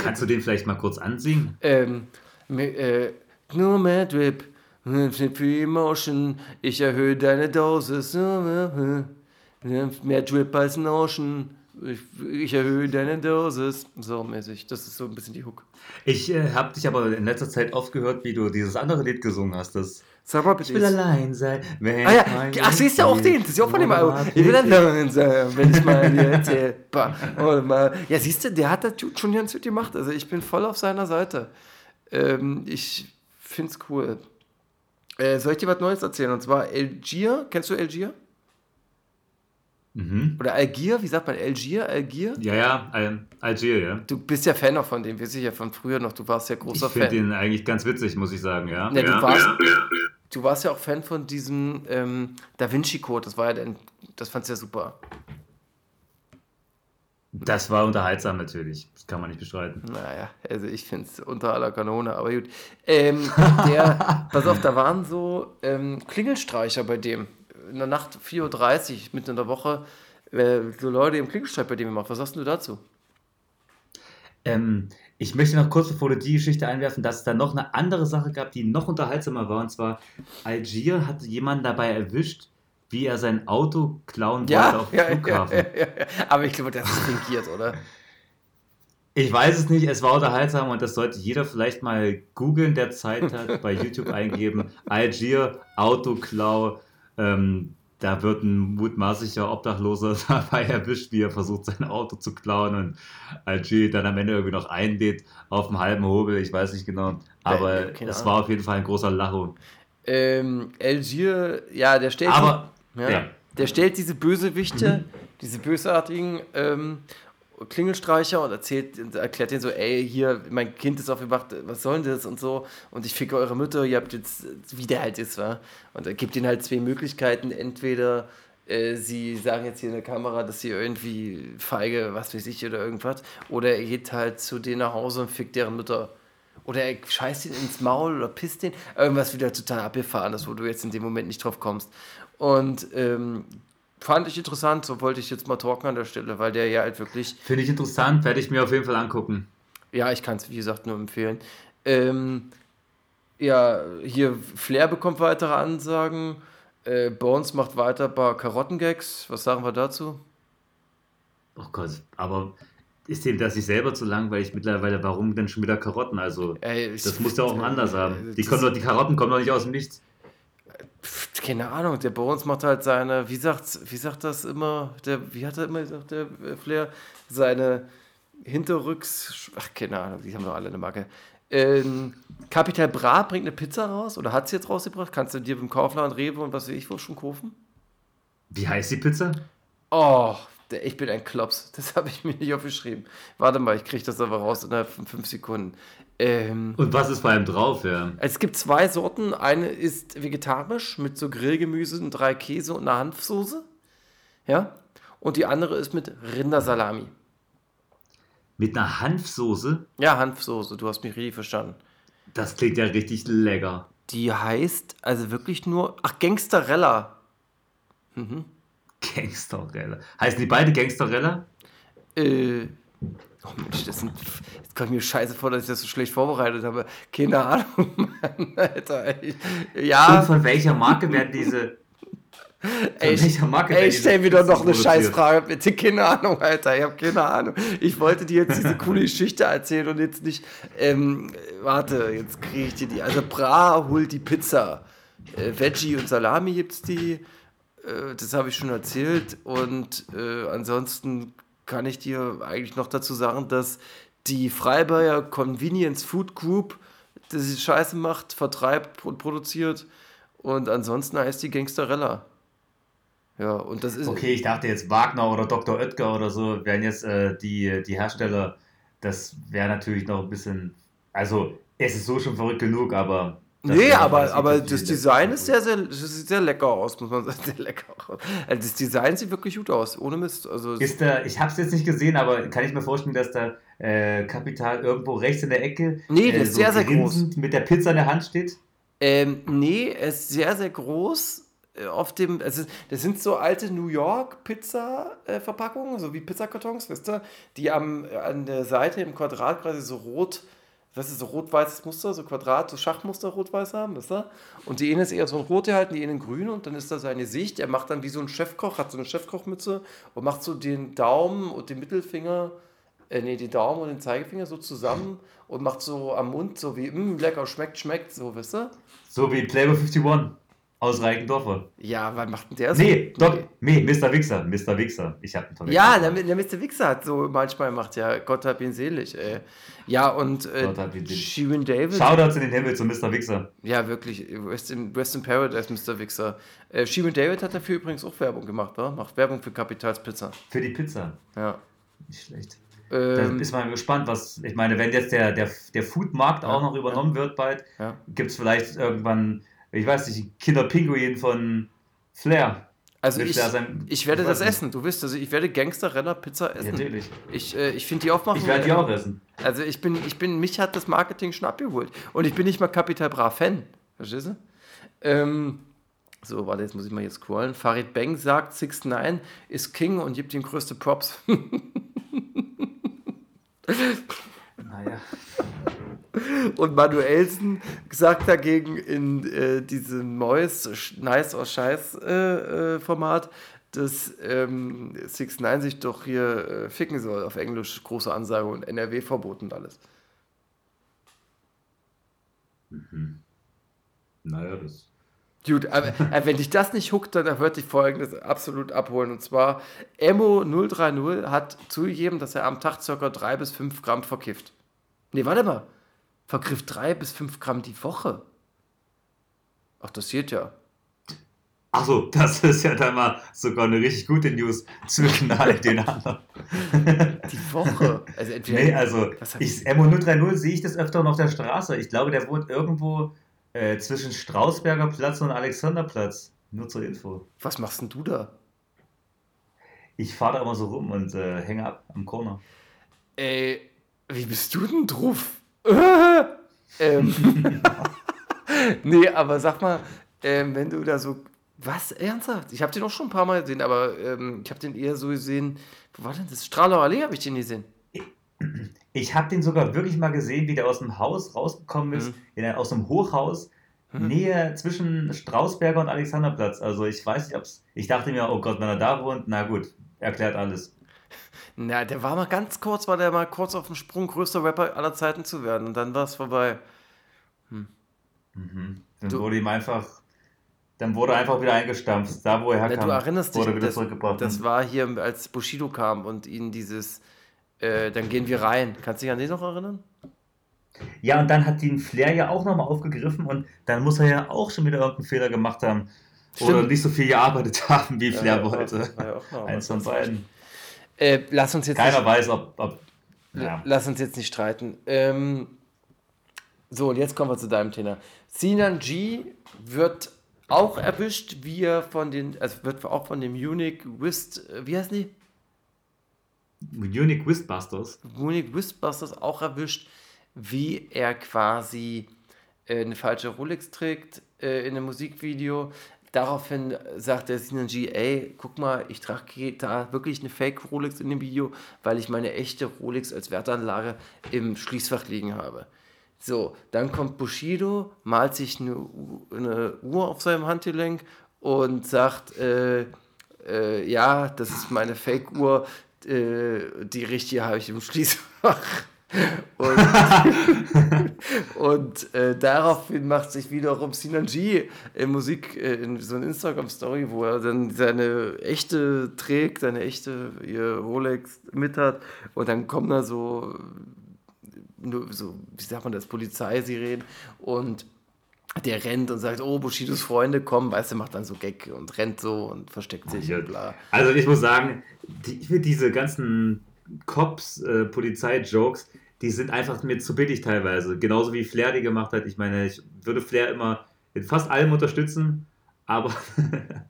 Kannst du den vielleicht mal kurz ansingen? ähm, äh, nur mehr Drip, für Emotion, ich erhöhe deine Dosis, mehr, Drip als Ocean, ich, ich erhöhe deine Dosis, so mäßig, das ist so ein bisschen die Hook. Ich äh, habe dich aber in letzter Zeit oft gehört, wie du dieses andere Lied gesungen hast. Das Sag mal bitte. ich will allein sein. Wenn Ah ja, ach, siehst du auch den, das ist ja auch von dem Album. Ich will allein sein, wenn ich mal dir erzähl. Bah, oder mal. Ja, siehst du, der hat das schon ganz gut gemacht. Also ich bin voll auf seiner Seite. Ähm, ich find's cool. Äh, soll ich dir was Neues erzählen? Und zwar Algier. Kennst du Algier? Mhm. Oder Algier? Wie sagt man? Algier? Algier? Ja, ja, Al Algier, ja. Du bist ja Fan auch von dem, weiß ich ja von früher noch. Du warst ja Ich großer finde Fan. den eigentlich ganz witzig, muss ich sagen, ja. Ja, du, ja. warst, du warst ja auch Fan von diesem ähm, Da Vinci Code. Das war ja dein, das fandst du ja super. Das war unterhaltsam natürlich. Das kann man nicht bestreiten. Naja, also ich finde es unter aller Kanone, aber gut. Ähm, der, pass auf, da waren so ähm, Klingelstreicher bei dem. In der Nacht 4.30 Uhr, mitten in der Woche, äh, so Leute im Klingelstreich bei dem gemacht. Was sagst du dazu? Ähm, ich möchte noch kurz, bevor du die Geschichte einwerfen, dass es da noch eine andere Sache gab, die noch unterhaltsamer war. Und zwar, Algier hat jemanden dabei erwischt, wie er sein Auto klauen wollte Ja, auf dem ja, Flughafen. ja. Aber ich glaube, das ist fingiert, oder? Ich weiß es nicht, es war unterhaltsam und das sollte jeder vielleicht mal googeln, der Zeit hat, bei YouTube eingeben. Algier, Autoklau. Ähm, da wird ein mutmaßlicher Obdachloser dabei erwischt, wie er versucht, sein Auto zu klauen und Algier dann am Ende irgendwie noch einlädt auf dem halben Hobel. Ich weiß nicht genau. Aber Ja, keine es Ahnung. war auf jeden Fall ein großer Lacho. Ähm, Algier, ja, der stellt. Aber, Ja. ja. Der stellt diese Bösewichte, diese bösartigen ähm, Klingelstreicher und erzählt, erklärt denen so, ey, hier, mein Kind ist aufgewacht, was soll denn das und so und ich ficke eure Mütter, ihr habt jetzt, wie der halt ist, wa? Und er gibt ihnen halt zwei Möglichkeiten, entweder äh, sie sagen jetzt hier in der Kamera, dass sie irgendwie feige, was weiß ich, oder irgendwas, oder er geht halt zu denen nach Hause und fickt deren Mütter. Oder er scheißt ihn ins Maul oder pisst ihn. Irgendwas wieder total abgefahren ist, wo du jetzt in dem Moment nicht drauf kommst. Und ähm, fand ich interessant, so wollte ich jetzt mal talken an der Stelle, weil der ja halt wirklich, Finde ich interessant, werde ich mir auf jeden Fall angucken. ja, ich kann es wie gesagt nur empfehlen. Ähm, ja, hier Flair bekommt weitere Ansagen. Äh, Bones macht weiter ein paar Karottengags. Was sagen wir dazu? Oh Gott, aber ist dem das nicht selber zu langweilig mittlerweile? Warum denn schon wieder Karotten? Also, Ey, das muss ja auch anders haben. Die, kommen doch, die Karotten kommen doch nicht aus dem Nichts. Keine Ahnung, der Bones macht halt seine, wie sagt's, wie sagt das immer, der, wie hat er immer gesagt, der äh, Flair, seine Hinterrücks, ach, keine Ahnung, die haben doch alle eine Marke. Ähm, Capital Bra bringt eine Pizza raus oder hat sie jetzt rausgebracht? Kannst du dir im Kaufland, Rewe und was weiß ich wo schon kaufen? Wie heißt die Pizza? Oh, der, ich bin ein Klops. Das habe ich mir nicht aufgeschrieben. Warte mal, ich kriege das aber raus innerhalb von fünf Sekunden. Ähm, Und was ist bei ihm drauf, ja? es gibt zwei Sorten. Eine ist vegetarisch mit so Grillgemüse und drei Käse und einer Hanfsoße. Ja. Und die andere ist mit Rindersalami. Mit einer Hanfsoße? Ja, Hanfsoße, du hast mich richtig verstanden. Das klingt ja richtig lecker. Die heißt also wirklich nur. Ach, Gangsterella. Gangsterrella. Heißen die beide Gangsterrella? Äh. Oh Mensch, das sind. Jetzt kommt mir scheiße vor, dass ich das so schlecht vorbereitet habe. Keine Ahnung, Mann, Alter. Ich, Und ja, von welcher Marke werden diese. Von ey, welcher Marke ey stell mir doch noch eine? Scheißfrage, bitte. Keine Ahnung, Alter. Ich habe keine Ahnung. Ich wollte dir jetzt diese coole Geschichte erzählen und jetzt nicht. Ähm, warte, jetzt kriege ich dir die. Also, Bra holt die Pizza. Äh, Veggie und Salami gibt's die. Äh, das habe ich schon erzählt. Und äh, ansonsten kann ich dir eigentlich noch dazu sagen, dass die Freiburger Convenience Food Group diese Scheiße macht, vertreibt und produziert. Und ansonsten heißt die Gangsterella. Ja, und das ist. Okay, ich dachte jetzt Wagner oder Dr. Oetker oder so wären jetzt äh, die, die Hersteller. Das wäre natürlich noch ein bisschen. Also, es ist so schon verrückt genug, aber. Das Nee, aber, aber das Design ist sehr, sehr, das sieht sehr lecker aus, muss man sagen. Sehr lecker aus. Also das Design sieht wirklich gut aus, ohne Mist. Also Ist da, ich habe es jetzt nicht gesehen, aber kann ich mir vorstellen, dass da äh, Kapital irgendwo rechts in der Ecke Nee, der äh, ist sehr, sehr groß. mit der Pizza in der Hand steht? Ähm, nee, er ist sehr, sehr groß. äh, Auf dem, also das sind so alte New York Pizza-Verpackungen, so wie Pizzakartons, wisst ihr, die am, an der Seite im Quadrat quasi so rot, was ist so rot-weißes Muster, so Quadrat, so Schachmuster rot-weiß haben, wisst ihr? Und die eine ist eher so ein rote halten, die eine in grün und dann ist da seine Sicht. Er macht dann wie so ein Chefkoch, hat so eine Chefkochmütze und macht so den Daumen und den Mittelfinger, äh, nee, den Daumen und den Zeigefinger so zusammen und macht so am Mund so wie, mh, lecker, schmeckt, schmeckt, so, wisst ihr? So wie Playboy 51 aus Reikendorfer. Ja, wann macht denn der so? Nee, doch, nee, Mr. Wichser, Mr. Wichser. Ich habe einen Ja, der, der Mr. Wichser hat so manchmal macht, ja, Gott hab ihn selig, ey. Ja, und äh, hab. Shirin David. Shoutouts in den Himmel zu Mr. Wichser. Ja, wirklich, Rest in, Rest in Paradise, Mr. Wichser. Äh, Shirin David hat dafür übrigens auch Werbung gemacht, wa? Macht Werbung für Kapitals Pizza. Für die Pizza. Ja. Nicht schlecht. Da Ähm, ist man gespannt, was. Ich meine, wenn jetzt der, der, der Foodmarkt Ja. auch noch übernommen wird bald, ja. gibt es vielleicht irgendwann, ich weiß nicht, Kinderpinguin von Flair. Also ich, sein- ich werde ich das nicht. essen, du wisst, also ich werde Gangster-Renner Pizza Ja, essen. natürlich. Ich, äh, ich finde die Aufmachung. Ich werde die auch essen. Also ich bin, ich bin, mich hat das Marketing schon abgeholt. Und ich bin nicht mal Capital Bra Fan. Verstehst du? Ähm, so, warte, jetzt muss ich mal hier scrollen. Farid Bang sagt, 6 9 ist King und gibt ihm größte Props. Naja. Und Manuelsen sagt dagegen in äh, diesem neues Nice or Scheiß äh, äh, Format, dass ähm, 6 9 sich doch hier äh, ficken soll auf Englisch, große Ansage und NRW verboten und alles. Naja, das. Gut, aber äh, wenn dich das nicht huckt, dann wird dich folgendes absolut abholen. Und zwar, Emo030 hat zugegeben, dass er am Tag ca. 3 bis 5 Gramm verkifft. Nee, warte mal. Verkifft 3 bis 5 Gramm die Woche. Ach, das geht ja. Achso, das ist ja dann mal sogar eine richtig gute News zwischen all den anderen. Die Woche. Also entweder, Nee, also ich, MO030 sehe ich das öfter auf der Straße. Ich glaube, der wohnt irgendwo äh, zwischen Strausberger Platz und Alexanderplatz. Nur zur Info. was machst denn du da? Ich fahre da immer so rum und äh, hänge ab am Corner. Ey, wie bist du denn drauf? ähm, nee, aber sag mal, ähm, wenn du da so. Was? Ernsthaft? Ich habe den auch schon ein paar Mal gesehen, aber ähm, ich habe den eher so gesehen. Wo war denn das? Strahler Allee habe ich den gesehen. Ich habe den sogar wirklich mal gesehen, wie der aus dem Haus rausgekommen ist, Mhm. in aus dem Hochhaus, Mhm. Nähe zwischen Strausberger und Alexanderplatz. Also ich weiß nicht, ob's. Ich dachte mir, oh Gott, wenn er da wohnt, na gut, erklärt alles. Na, der war mal ganz kurz, war der mal kurz auf dem Sprung, größter Rapper aller Zeiten zu werden. Und dann war es vorbei. Mhm. Dann Du- wurde ihm einfach dann wurde er einfach wieder eingestampft. Da, wo er Na, herkam, du erinnerst dich, wurde er wieder das, zurückgebracht. das war hier, als Bushido kam und ihnen dieses, äh, dann gehen wir rein. Kannst du dich an den noch erinnern? Ja, und dann hat den Flair ja auch nochmal aufgegriffen und dann muss er ja auch schon wieder irgendeinen Fehler gemacht haben. Oder Stimmt. nicht so viel gearbeitet haben, wie Flair Ja, wollte. ja auch noch Eins von beiden. Äh, lass uns jetzt Keiner nicht, weiß, ob. ob ja. lass uns jetzt nicht streiten. Ähm, so, und jetzt kommen wir zu deinem Thema. Sinan G wird auch erwischt, wie er von den, also wird auch von dem Unique Wist, äh, wie heißen die? Unique Wistbusters. Munich Wistbusters auch erwischt, wie er quasi äh, eine falsche Rolex trägt äh, in einem Musikvideo. Daraufhin sagt der Sinan G, ey, guck mal, ich trage da wirklich eine Fake Rolex in dem Video, weil ich meine echte Rolex als Wertanlage im Schließfach liegen habe. So, dann kommt Bushido, malt sich eine, eine Uhr auf seinem Handgelenk und sagt, äh, äh, ja, das ist meine Fake-Uhr, äh, die richtige habe ich im Schließfach. Und, und äh, daraufhin macht sich wiederum Sinan G in Musik, äh, in so eine Instagram-Story, wo er dann seine echte trägt, seine echte ihr Rolex mit hat. Und dann kommen da so, so, wie sagt man das, Polizeisirenen und der rennt und sagt, oh, Bushidos Freunde kommen, weißt du, macht dann so Gag und rennt so und versteckt sich Ja. und bla. Also ich muss sagen, die, diese ganzen Cops, äh, Polizei-Jokes, die sind einfach mir zu billig teilweise. Genauso wie Flair die gemacht hat. Ich meine, ich würde Flair immer in fast allem unterstützen, aber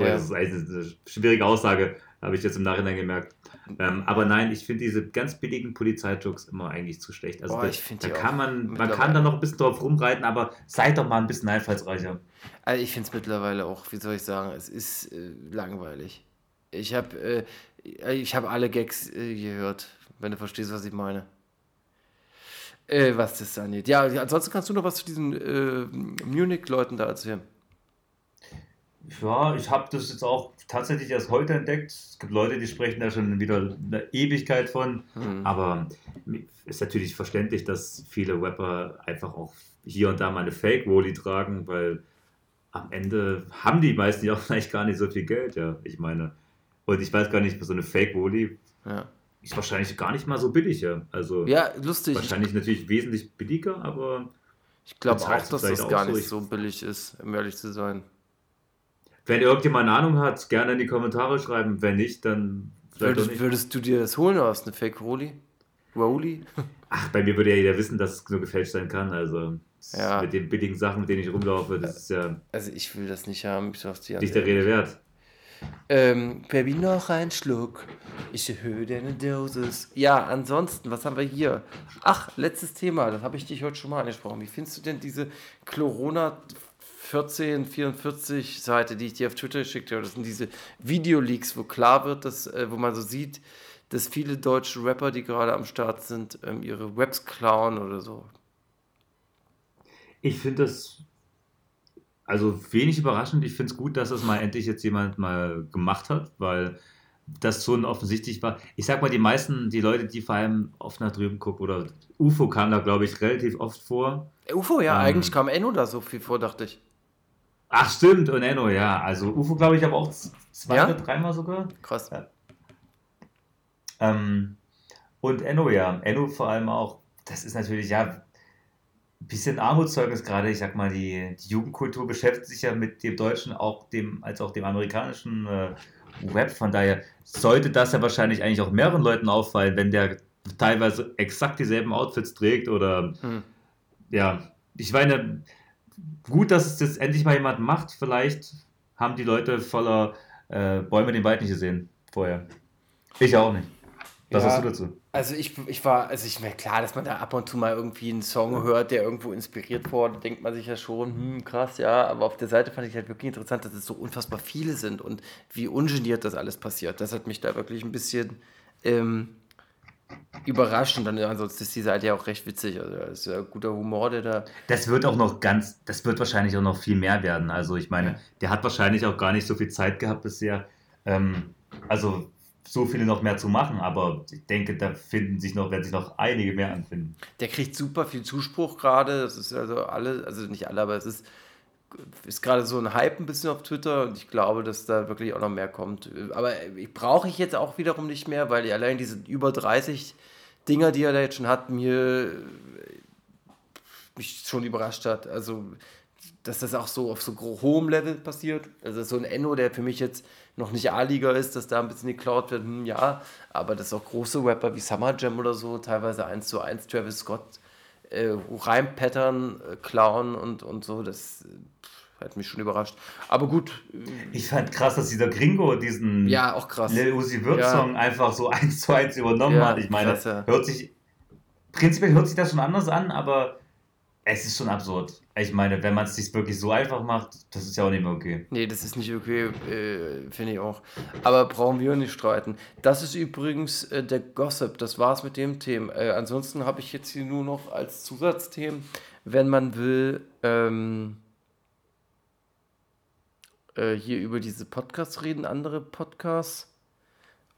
Ja. das ist eigentlich eine schwierige Aussage, habe ich jetzt im Nachhinein gemerkt. Ähm, aber nein, ich finde diese ganz billigen Polizeijokes immer eigentlich zu schlecht. Also Boah, da, ich find da kann man, man kann da noch ein bisschen drauf rumreiten, aber seid doch mal ein bisschen einfallsreicher. Also ich finde es mittlerweile auch, wie soll ich sagen, es ist äh, langweilig. Ich habe äh, ich hab alle Gags äh, gehört, wenn du verstehst, was ich meine. Äh, was das angeht. Ja, ja, ansonsten kannst du noch was zu diesen äh, Munich-Leuten da erzählen. Ja, ich habe das jetzt auch tatsächlich erst heute entdeckt. Es gibt Leute, die sprechen da schon wieder eine Ewigkeit von. Hm. Aber ist natürlich verständlich, dass viele Rapper einfach auch hier und da mal eine Fake-Woli tragen, weil am Ende haben die meisten ja auch vielleicht gar nicht so viel Geld, ja. Ich meine, und ich weiß gar nicht, so eine Fake-Woli Ja, ist wahrscheinlich gar nicht mal so billig, ja. Also ja lustig. wahrscheinlich natürlich wesentlich billiger, aber Ich glaube auch, dass das gar so. nicht Ich- so billig ist, um ehrlich zu sein. wenn irgendjemand eine Ahnung hat, gerne in die Kommentare schreiben. Wenn nicht, dann Würdest, nicht. würdest du dir das holen oder hast du eine Fake Rolli? Rolli? Ach, bei mir würde ja jeder wissen, dass es nur gefälscht sein kann. Also Ja. mit den billigen Sachen, mit denen ich rumlaufe, das ist ja Also ich will das nicht haben, ich sag's dir. nicht der Rede wert. Ähm, Baby, noch ein Schluck. Ich erhöhe deine Dosis. Ja, ansonsten, was haben wir hier? Ach, letztes Thema, das habe ich dich heute schon mal angesprochen. Wie findest du denn diese Corona 1444 Seite, die ich dir auf Twitter geschickt habe? Das sind diese Videoleaks, wo klar wird, dass, äh, wo man so sieht, dass viele deutsche Rapper, die gerade am Start sind, ähm, ihre Raps klauen oder so. Ich finde das also wenig überraschend. Ich finde es gut, dass das mal endlich jetzt jemand mal gemacht hat, weil das schon offensichtlich war. Ich sag mal, die meisten, die Leute, die vor allem oft nach drüben gucken, oder UFO kam da, glaube ich, relativ oft vor. Äh, UFO, ja, Ähm. eigentlich kam Enno da so viel vor, dachte ich. Ach, stimmt, und Enno, ja. Also UFO, glaube ich, aber auch zwei Ja? oder dreimal sogar. Krass. Ähm, und Enno, ja. Enno vor allem auch, das ist natürlich, ja, bisschen Armutszeugnis gerade. Ich sag mal, die, die Jugendkultur beschäftigt sich ja mit dem deutschen, auch dem, als auch dem amerikanischen äh, Rap. Von daher sollte das ja wahrscheinlich eigentlich auch mehreren Leuten auffallen, wenn der teilweise exakt dieselben Outfits trägt oder, Hm. ja, ich meine, gut, dass es das endlich mal jemand macht. Vielleicht haben die Leute voller äh, Bäume den Wald nicht gesehen vorher. Ich auch nicht. Was Ja. hast du dazu? Also ich, ich war, also ich mir klar, dass man da ab und zu mal irgendwie einen Song hört, der irgendwo inspiriert wurde, denkt man sich ja schon, hm, krass, ja, aber auf der Seite fand ich halt wirklich interessant, dass es so unfassbar viele sind und wie ungeniert das alles passiert. Das hat mich da wirklich ein bisschen ähm, überrascht und dann ansonsten ist die Seite ja auch recht witzig, also das ist ja guter Humor, der da, Das wird auch noch ganz, das wird wahrscheinlich auch noch viel mehr werden. Also ich meine, der hat wahrscheinlich auch gar nicht so viel Zeit gehabt bisher. Ähm, also so viele noch mehr zu machen, aber ich denke, da finden sich noch, werden sich noch einige mehr anfinden. der kriegt super viel Zuspruch gerade, das ist also alle, also nicht alle, aber es ist ist gerade so ein Hype ein bisschen auf Twitter und ich glaube, dass da wirklich auch noch mehr kommt. Aber brauche ich jetzt auch wiederum nicht mehr, weil allein diese über 30 Dinger, die er da jetzt schon hat, mir mich schon überrascht hat. Also, dass das auch so auf so hohem Level passiert. Also so ein Enno, der für mich jetzt noch nicht A-Liga ist, dass da ein bisschen geklaut wird, hm, ja, aber dass auch große Rapper wie Summer Jam oder so, teilweise 1 zu 1 Travis Scott äh, Reimpattern äh, klauen und, und so, das äh, hat mich schon überrascht. Aber gut. Äh, ich fand krass, dass dieser Gringo diesen ja, auch krass. Lil Uzi Vert Song ja. einfach so 1 zu 1 übernommen ja, hat. Ich meine, krass, hört sich, prinzipiell hört sich das schon anders an, aber es ist schon absurd. Ich meine, wenn man es sich wirklich so einfach macht, das ist ja auch nicht mehr okay. Nee, das ist nicht okay, äh, finde ich auch. Aber brauchen wir nicht streiten. Das ist übrigens äh, der Gossip, das war's mit dem Thema. Äh, ansonsten habe ich jetzt hier nur noch als Zusatzthemen, wenn man will, ähm, äh, hier über diese Podcasts reden, andere Podcasts.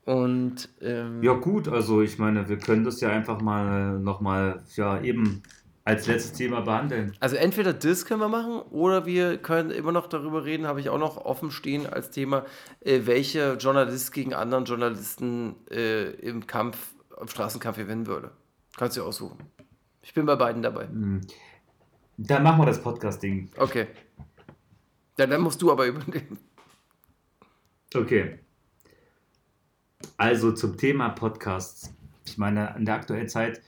Und ähm, ja gut, also ich meine, wir können das ja einfach mal nochmal, ja eben als letztes Thema behandeln. Also entweder das können wir machen oder wir können immer noch darüber reden, habe ich auch noch offen stehen als Thema, äh, welcher Journalist gegen anderen Journalisten äh, im Kampf, im Straßenkampf gewinnen würde. Kannst du dir aussuchen. Ich bin bei beiden dabei. Hm. Dann machen wir das Podcast-Ding. Okay. Ja, dann musst du aber übernehmen. Okay. Also zum Thema Podcasts. Ich meine, in der aktuellen Zeit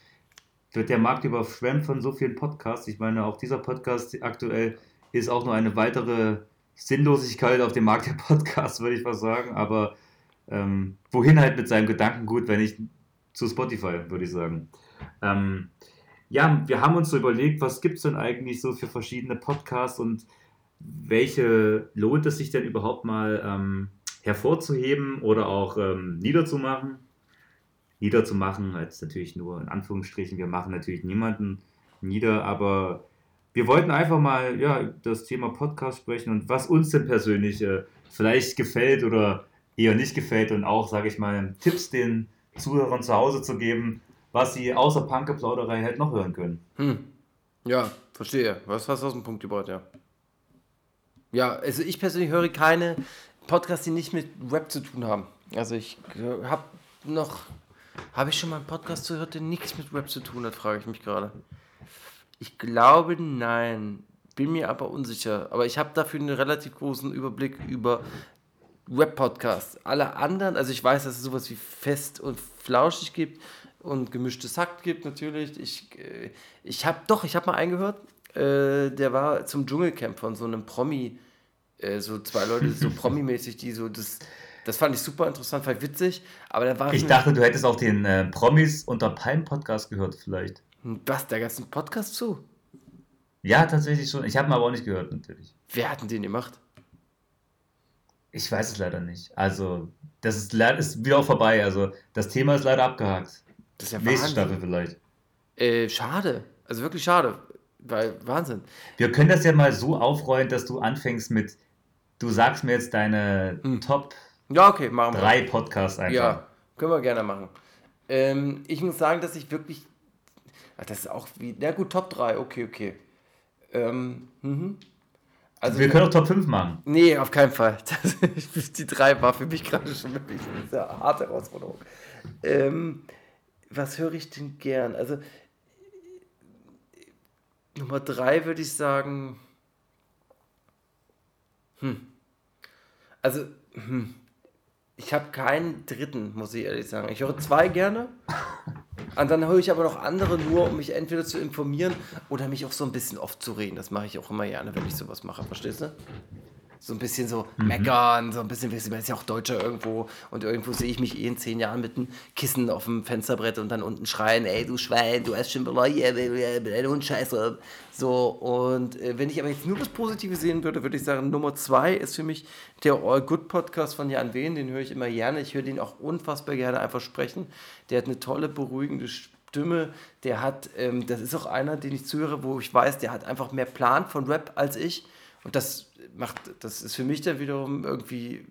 wird der Markt überschwemmt von so vielen Podcasts. Ich meine, auch dieser Podcast aktuell ist auch nur eine weitere Sinnlosigkeit auf dem Markt der Podcasts, würde ich mal sagen. Aber ähm, wohin halt mit seinem Gedankengut, wenn ich zu Spotify, würde ich sagen. Ähm, ja, wir haben uns so überlegt, was gibt es denn eigentlich so für verschiedene Podcasts und welche lohnt es sich denn überhaupt mal ähm, hervorzuheben oder auch ähm, niederzumachen? Niederzumachen, als natürlich nur in Anführungsstrichen, wir machen natürlich niemanden nieder, aber wir wollten einfach mal ja, das Thema Podcast sprechen und was uns denn persönlich äh, vielleicht gefällt oder eher nicht gefällt und auch, sage ich mal, Tipps den Zuhörern zu Hause zu geben, was sie außer Punkeplauderei halt noch hören können. Hm. Ja, verstehe. Was hast du aus dem Punkt gebaut, ja. Ja, also ich persönlich höre keine Podcasts, die nicht mit Rap zu tun haben. Also ich habe noch habe ich schon mal einen Podcast gehört, der nichts mit Rap zu tun hat, frage ich mich gerade. Ich glaube, nein. Bin mir aber unsicher. Aber ich habe dafür einen relativ großen Überblick über Rap-Podcasts. Alle anderen, also ich weiß, dass es sowas wie Fest und Flauschig gibt und gemischtes Hack gibt natürlich. Ich, äh, ich habe doch, ich habe mal eingehört, äh, der war zum Dschungelcamp von so einem Promi, äh, so zwei Leute, so Promi-mäßig, die so das das fand ich super interessant, fand ich witzig. Aber da war ich dachte, du hättest auch den äh, Promis unter Palm Podcast gehört, vielleicht. Was, da gab es einen Podcast zu? Ja, tatsächlich schon. Ich habe ihn aber auch nicht gehört, natürlich. Wer hat denn den gemacht? Ich weiß es leider nicht. Also, das ist, ist wieder auch vorbei. Also, das Thema ist leider abgehakt. Das ist ja Nächste Staffel vielleicht. Äh, schade. Also wirklich schade. Weil, Wahnsinn. Wir können das ja mal so aufrollen, dass du anfängst mit, du sagst mir jetzt deine hm. Top ja, okay, machen wir. Drei Podcasts einfach. Ja, können wir gerne machen. Ähm, ich muss sagen, dass ich wirklich. Ach, das ist auch wie. Na gut, Top 3, okay, okay. Ähm, mhm. Also, wir können auch Top 5 machen. Nee, auf keinen Fall. Das, die 3 war für mich gerade schon wirklich eine sehr harte Herausforderung. Ähm, was höre ich denn gern? Also, Nummer 3 würde ich sagen. Hm. Also, hm ich habe keinen dritten, muss ich ehrlich sagen. Ich höre zwei gerne. Und dann höre ich aber noch andere nur, um mich entweder zu informieren oder mich auch so ein bisschen oft zu reden. Das mache ich auch immer gerne, wenn ich sowas mache. Verstehst du? So ein bisschen so mhm. meckern, so ein bisschen, ich ist ja auch Deutscher irgendwo und irgendwo sehe ich mich eh in zehn Jahren mit einem Kissen auf dem Fensterbrett und dann unten schreien, ey du Schwein, du hast schon dein Hund scheiße. So, und äh, wenn ich aber jetzt nur das Positive sehen würde, würde ich sagen, Nummer zwei ist für mich der All Good Podcast von Jan Wehn, den höre ich immer gerne. Ich höre den auch unfassbar gerne einfach sprechen. Der hat eine tolle, beruhigende Stimme. Der hat, ähm, das ist auch einer, den ich zuhöre, wo ich weiß, der hat einfach mehr Plan von Rap als ich. Und das macht, das ist für mich dann wiederum irgendwie,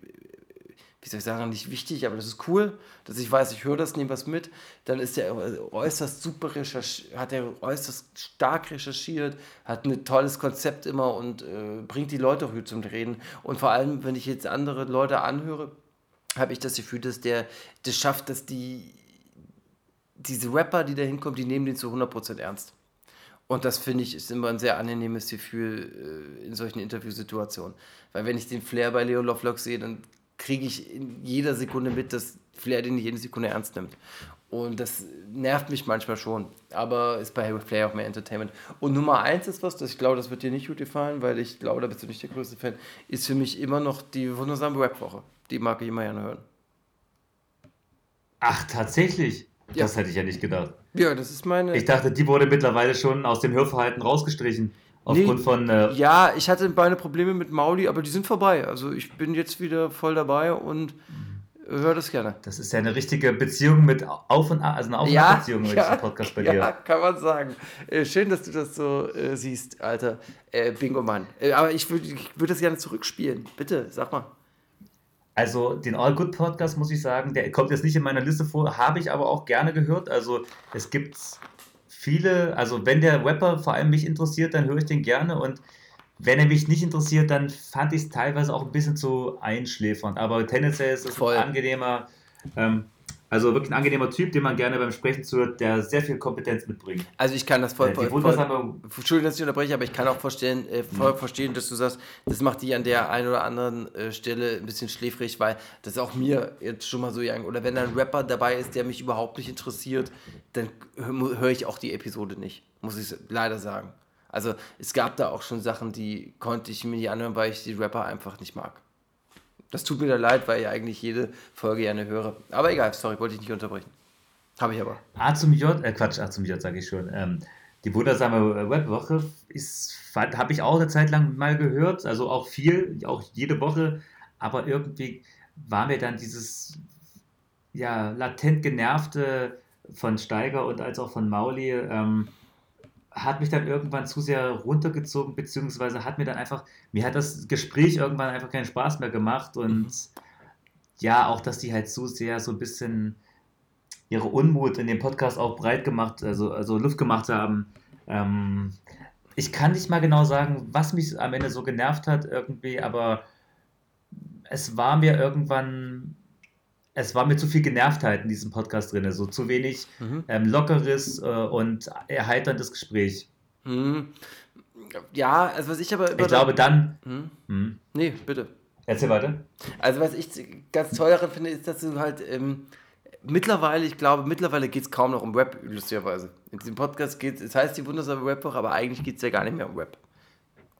wie soll ich sagen, nicht wichtig, aber das ist cool, dass ich weiß, ich höre das, nehme was mit. Dann ist er äußerst super recherchiert, hat er äußerst stark recherchiert, hat ein tolles Konzept immer und äh, bringt die Leute auch zum Reden. Und vor allem, wenn ich jetzt andere Leute anhöre, habe ich das Gefühl, dass der das schafft, dass die diese Rapper, die da hinkommen, die nehmen den zu 100% ernst. Und das finde ich ist immer ein sehr angenehmes Gefühl äh, in solchen Interviewsituationen. Weil wenn ich den Flair bei Leo Lovelock sehe, dann kriege ich in jeder Sekunde mit, dass Flair den nicht jede Sekunde ernst nimmt. Und das nervt mich manchmal schon. Aber ist bei Flair auch mehr Entertainment. Und Nummer eins ist was, das ich glaube, das wird dir nicht gut gefallen, weil ich glaube, da bist du nicht der größte Fan, ist für mich immer noch die wundersame Rap-Woche. Die mag ich immer gerne hören. Ach, tatsächlich? Ja. Das hätte ich ja nicht gedacht. Ja, das ist meine. Ich dachte, die wurde mittlerweile schon aus dem Hörverhalten rausgestrichen. Aufgrund Nee, von. Äh, Ja, ich hatte meine Probleme mit Mauli, aber die sind vorbei. Also ich bin jetzt wieder voll dabei und höre das gerne. Das ist ja eine richtige Beziehung mit Auf und Ab, also eine Auf- und Ab-Beziehung mit diesem Podcast bei ja, dir. kann man sagen. Äh, schön, dass du das so äh, siehst, Alter. Äh, Bingo Mann. Äh, aber ich würde ich würd das gerne zurückspielen. Bitte, sag mal. Also den All Good Podcast muss ich sagen, der kommt jetzt nicht in meiner Liste vor, habe ich aber auch gerne gehört. Also es gibt viele, also wenn der Rapper vor allem mich interessiert, dann höre ich den gerne und wenn er mich nicht interessiert, dann fand ich es teilweise auch ein bisschen zu einschläfernd. Aber tendenziell ist es Voll. ein angenehmer, ähm, also wirklich ein angenehmer Typ, den man gerne beim Sprechen zuhört, der sehr viel Kompetenz mitbringt. Also ich kann das voll, Äh, voll, voll wundersame Entschuldigung, dass ich unterbreche, aber ich kann auch verstehen, äh, voll Mhm. verstehen, dass du sagst, das macht dich an der einen oder anderen äh, Stelle ein bisschen schläfrig, weil das auch mir jetzt schon mal so gegangen. Oder wenn da ein Rapper dabei ist, der mich überhaupt nicht interessiert, dann höre hör ich auch die Episode nicht, muss ich leider sagen. Also es gab da auch schon Sachen, die konnte ich mir nicht anhören, weil ich die Rapper einfach nicht mag. Das tut mir da leid, weil ich eigentlich jede Folge gerne höre. Aber egal, sorry, wollte ich nicht unterbrechen. Habe ich aber. A zum J, äh Quatsch, A zum J sage ich schon. Ähm, die wundersame Webwoche habe ich auch eine Zeit lang mal gehört, also auch viel, auch jede Woche, aber irgendwie war mir dann dieses ja, latent genervte von Steiger und als auch von Mauli, ähm, hat mich dann irgendwann zu sehr runtergezogen, beziehungsweise hat mir dann einfach, mir hat das Gespräch irgendwann einfach keinen Spaß mehr gemacht und ja, auch, dass die halt so sehr so ein bisschen ihre Unmut in dem Podcast auch breit gemacht, also, also Luft gemacht haben. Ähm, ich kann nicht mal genau sagen, was mich am Ende so genervt hat irgendwie, aber es war mir irgendwann, es war mir zu viel Genervtheit in diesem Podcast drin, so zu wenig Mhm. ähm, lockeres äh, und erheiterndes Gespräch. Hm. Ja, also was ich aber Ich glaube dann, Hm? hm, Nee, bitte. erzähl weiter. Also was ich ganz toll daran finde, ist, dass du halt ähm, mittlerweile, ich glaube, mittlerweile geht es kaum noch um Rap, lustigerweise. In diesem Podcast geht es, heißt die wundersame Rap-Woche, aber eigentlich geht es ja gar nicht mehr um Rap.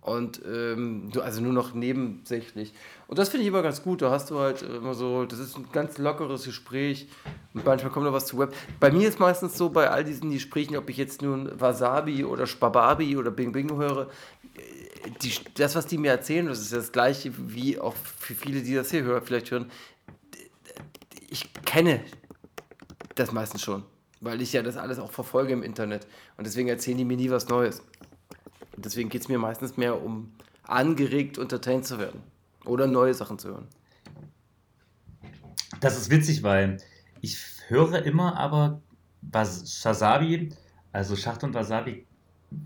Und ähm, also nur noch nebensächlich. Und das finde ich immer ganz gut. Da hast du halt immer so, das ist ein ganz lockeres Gespräch. Und manchmal kommt noch was zu Rap. Bei mir ist meistens so, bei all diesen Gesprächen, ob ich jetzt nun Wasabi oder Spababi oder Bing Bing höre, die, das, was die mir erzählen, das ist das gleiche wie auch für viele, die das hier vielleicht hören. Ich kenne das meistens schon, weil ich ja das alles auch verfolge im Internet. Und deswegen erzählen die mir nie was Neues. Deswegen geht es mir meistens mehr um angeregt entertained zu werden oder neue Sachen zu hören. Das ist witzig, weil ich höre immer aber was Shazabi, also Schacht und Wasabi,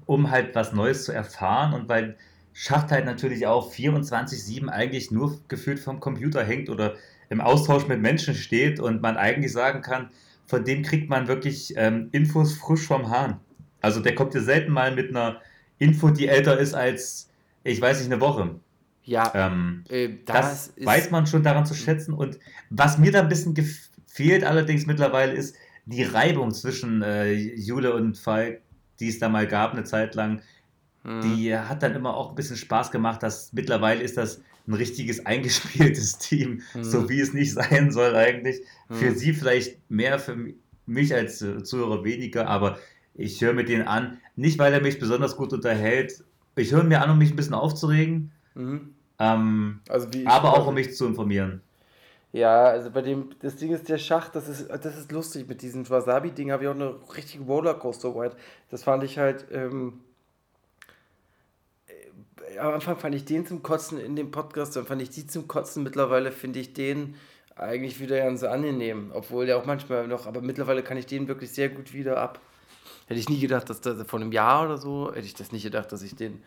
um halt was Neues zu erfahren und weil Schacht halt natürlich auch 24-7 eigentlich nur gefühlt vom Computer hängt oder im Austausch mit Menschen steht und man eigentlich sagen kann, von dem kriegt man wirklich ähm, Infos frisch vom Hahn. Also der kommt dir selten mal mit einer Info, die älter ist als, ich weiß nicht, eine Woche. Ja, Ähm, äh, das, ist, weiß man schon daran zu schätzen. Und was mir da ein bisschen fehlt allerdings mittlerweile ist die Reibung zwischen äh, Jule und Falk, die es da mal gab eine Zeit lang. Hm. Die hat dann immer auch ein bisschen Spaß gemacht. Dass mittlerweile ist das ein richtiges eingespieltes Team, Mhm. so wie es nicht sein soll eigentlich. Für Mhm. sie vielleicht mehr, für mich als äh, Zuhörer weniger, aber ich höre mir den an, nicht weil er mich besonders gut unterhält. Ich höre mir an, um mich ein bisschen aufzuregen, Mhm. ähm, Also aber auch um mich zu informieren. Ja, also bei dem, das Ding ist der Schacht, das ist, das ist lustig. Mit diesem Wasabi-Ding habe ich auch eine richtige Rollercoaster-Ride. Das fand ich halt, ähm, äh, am Anfang fand ich den zum Kotzen in dem Podcast, dann fand ich die zum Kotzen. Mittlerweile finde ich den eigentlich wieder ganz angenehm. Obwohl der auch manchmal noch, aber mittlerweile kann ich den wirklich sehr gut wieder ab. Hätte ich nie gedacht, dass das vor einem Jahr oder so, hätte ich das nicht gedacht, dass ich den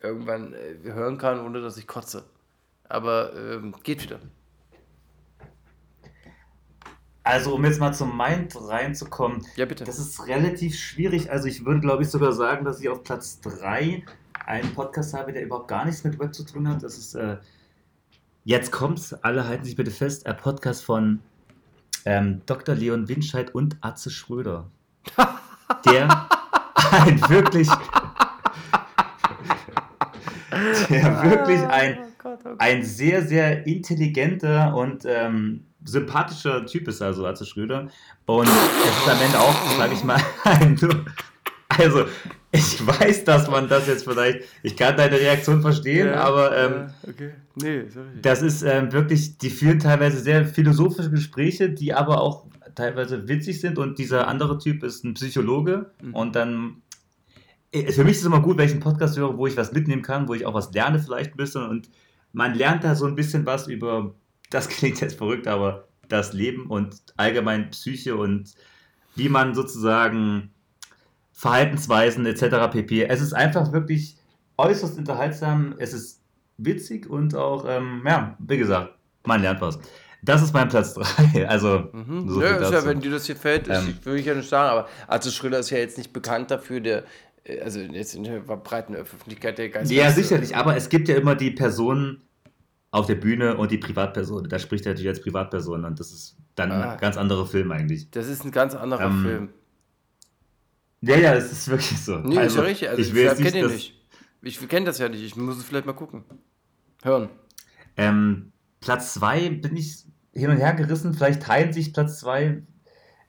irgendwann äh, hören kann, ohne dass ich kotze. Aber ähm, geht wieder. Also, um jetzt mal zum Mind reinzukommen, Ja, bitte. das ist relativ schwierig. Also, ich würde, glaube ich, sogar sagen, dass ich auf Platz 3 einen Podcast habe, der überhaupt gar nichts mit Web zu tun hat. Das ist, äh, jetzt kommt's, alle halten sich bitte fest, ein Podcast von ähm, Dr. Leon Winscheid und Atze Schröder. Der ein wirklich, der wirklich ein, Oh Gott, oh ein sehr, sehr intelligenter und ähm, sympathischer Typ ist, also Atze Schröder. Und es ist am Ende auch, sage ich mal, ein. Also, ich weiß, dass man das jetzt vielleicht. Ich kann deine Reaktion verstehen, Ja, aber ähm, ja, okay. Nee, richtig. das ist ähm, wirklich. Die führen teilweise sehr philosophische Gespräche, die aber auch teilweise witzig sind. Und dieser andere Typ ist ein Psychologe. Mhm. Und dann. äh, Für mich ist es immer gut, wenn ich einen Podcast höre, wo ich was mitnehmen kann, wo ich auch was lerne, vielleicht ein bisschen. Und man lernt da so ein bisschen was über, das klingt jetzt verrückt, aber das Leben und allgemein Psyche und wie man sozusagen Verhaltensweisen etc. pp. Es ist einfach wirklich äußerst unterhaltsam, es ist witzig und auch, ähm, ja, wie gesagt, man lernt was. Das ist mein Platz 3. Also, Mhm. so ja, ja, wenn dir das gefällt, ist, Ähm. würde ich ja nicht sagen, aber Arze Schröder ist ja jetzt nicht bekannt dafür, der, äh, also jetzt in der breiten Öffentlichkeit der Geist. Ja, sicherlich, aber es gibt ja immer die Personen auf der Bühne und die Privatperson. Da spricht er natürlich als Privatperson und das ist dann Ah. ein ganz anderer Film eigentlich. Das ist ein ganz anderer Ähm, Film. Ja, ja, es ist wirklich so. Nee, ist ja richtig. Also ich ich, kenne den dass, nicht. Ich kenne das ja nicht. Ich muss es vielleicht mal gucken. Hören. Ähm, Platz 2 bin ich hin und her gerissen. Vielleicht teilen sich Platz 2.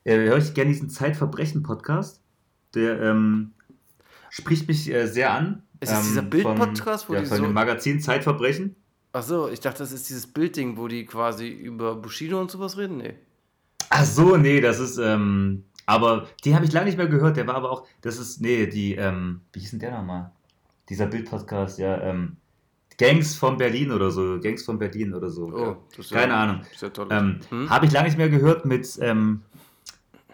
Äh, höre ich gerne diesen Zeitverbrechen-Podcast. Der ähm, spricht mich äh, sehr an. Ist ähm, dieser Bild-Podcast, ja, die von so- dem Magazin Zeitverbrechen? Ach so, ich dachte, das ist dieses Bildding, wo die quasi über Bushido und sowas reden. Nee. Ach so, nee, das ist, ähm, aber den habe ich lange nicht mehr gehört. Der war aber auch, das ist, nee, die, ähm, wie hieß denn der nochmal? Dieser Bild-Podcast, ja, ähm, Gangs von Berlin oder so, Gangs von Berlin oder so. Oh, ja. ja- Keine Ahnung. Ja toll. Ähm, Hm? Habe ich lange nicht mehr gehört mit ähm,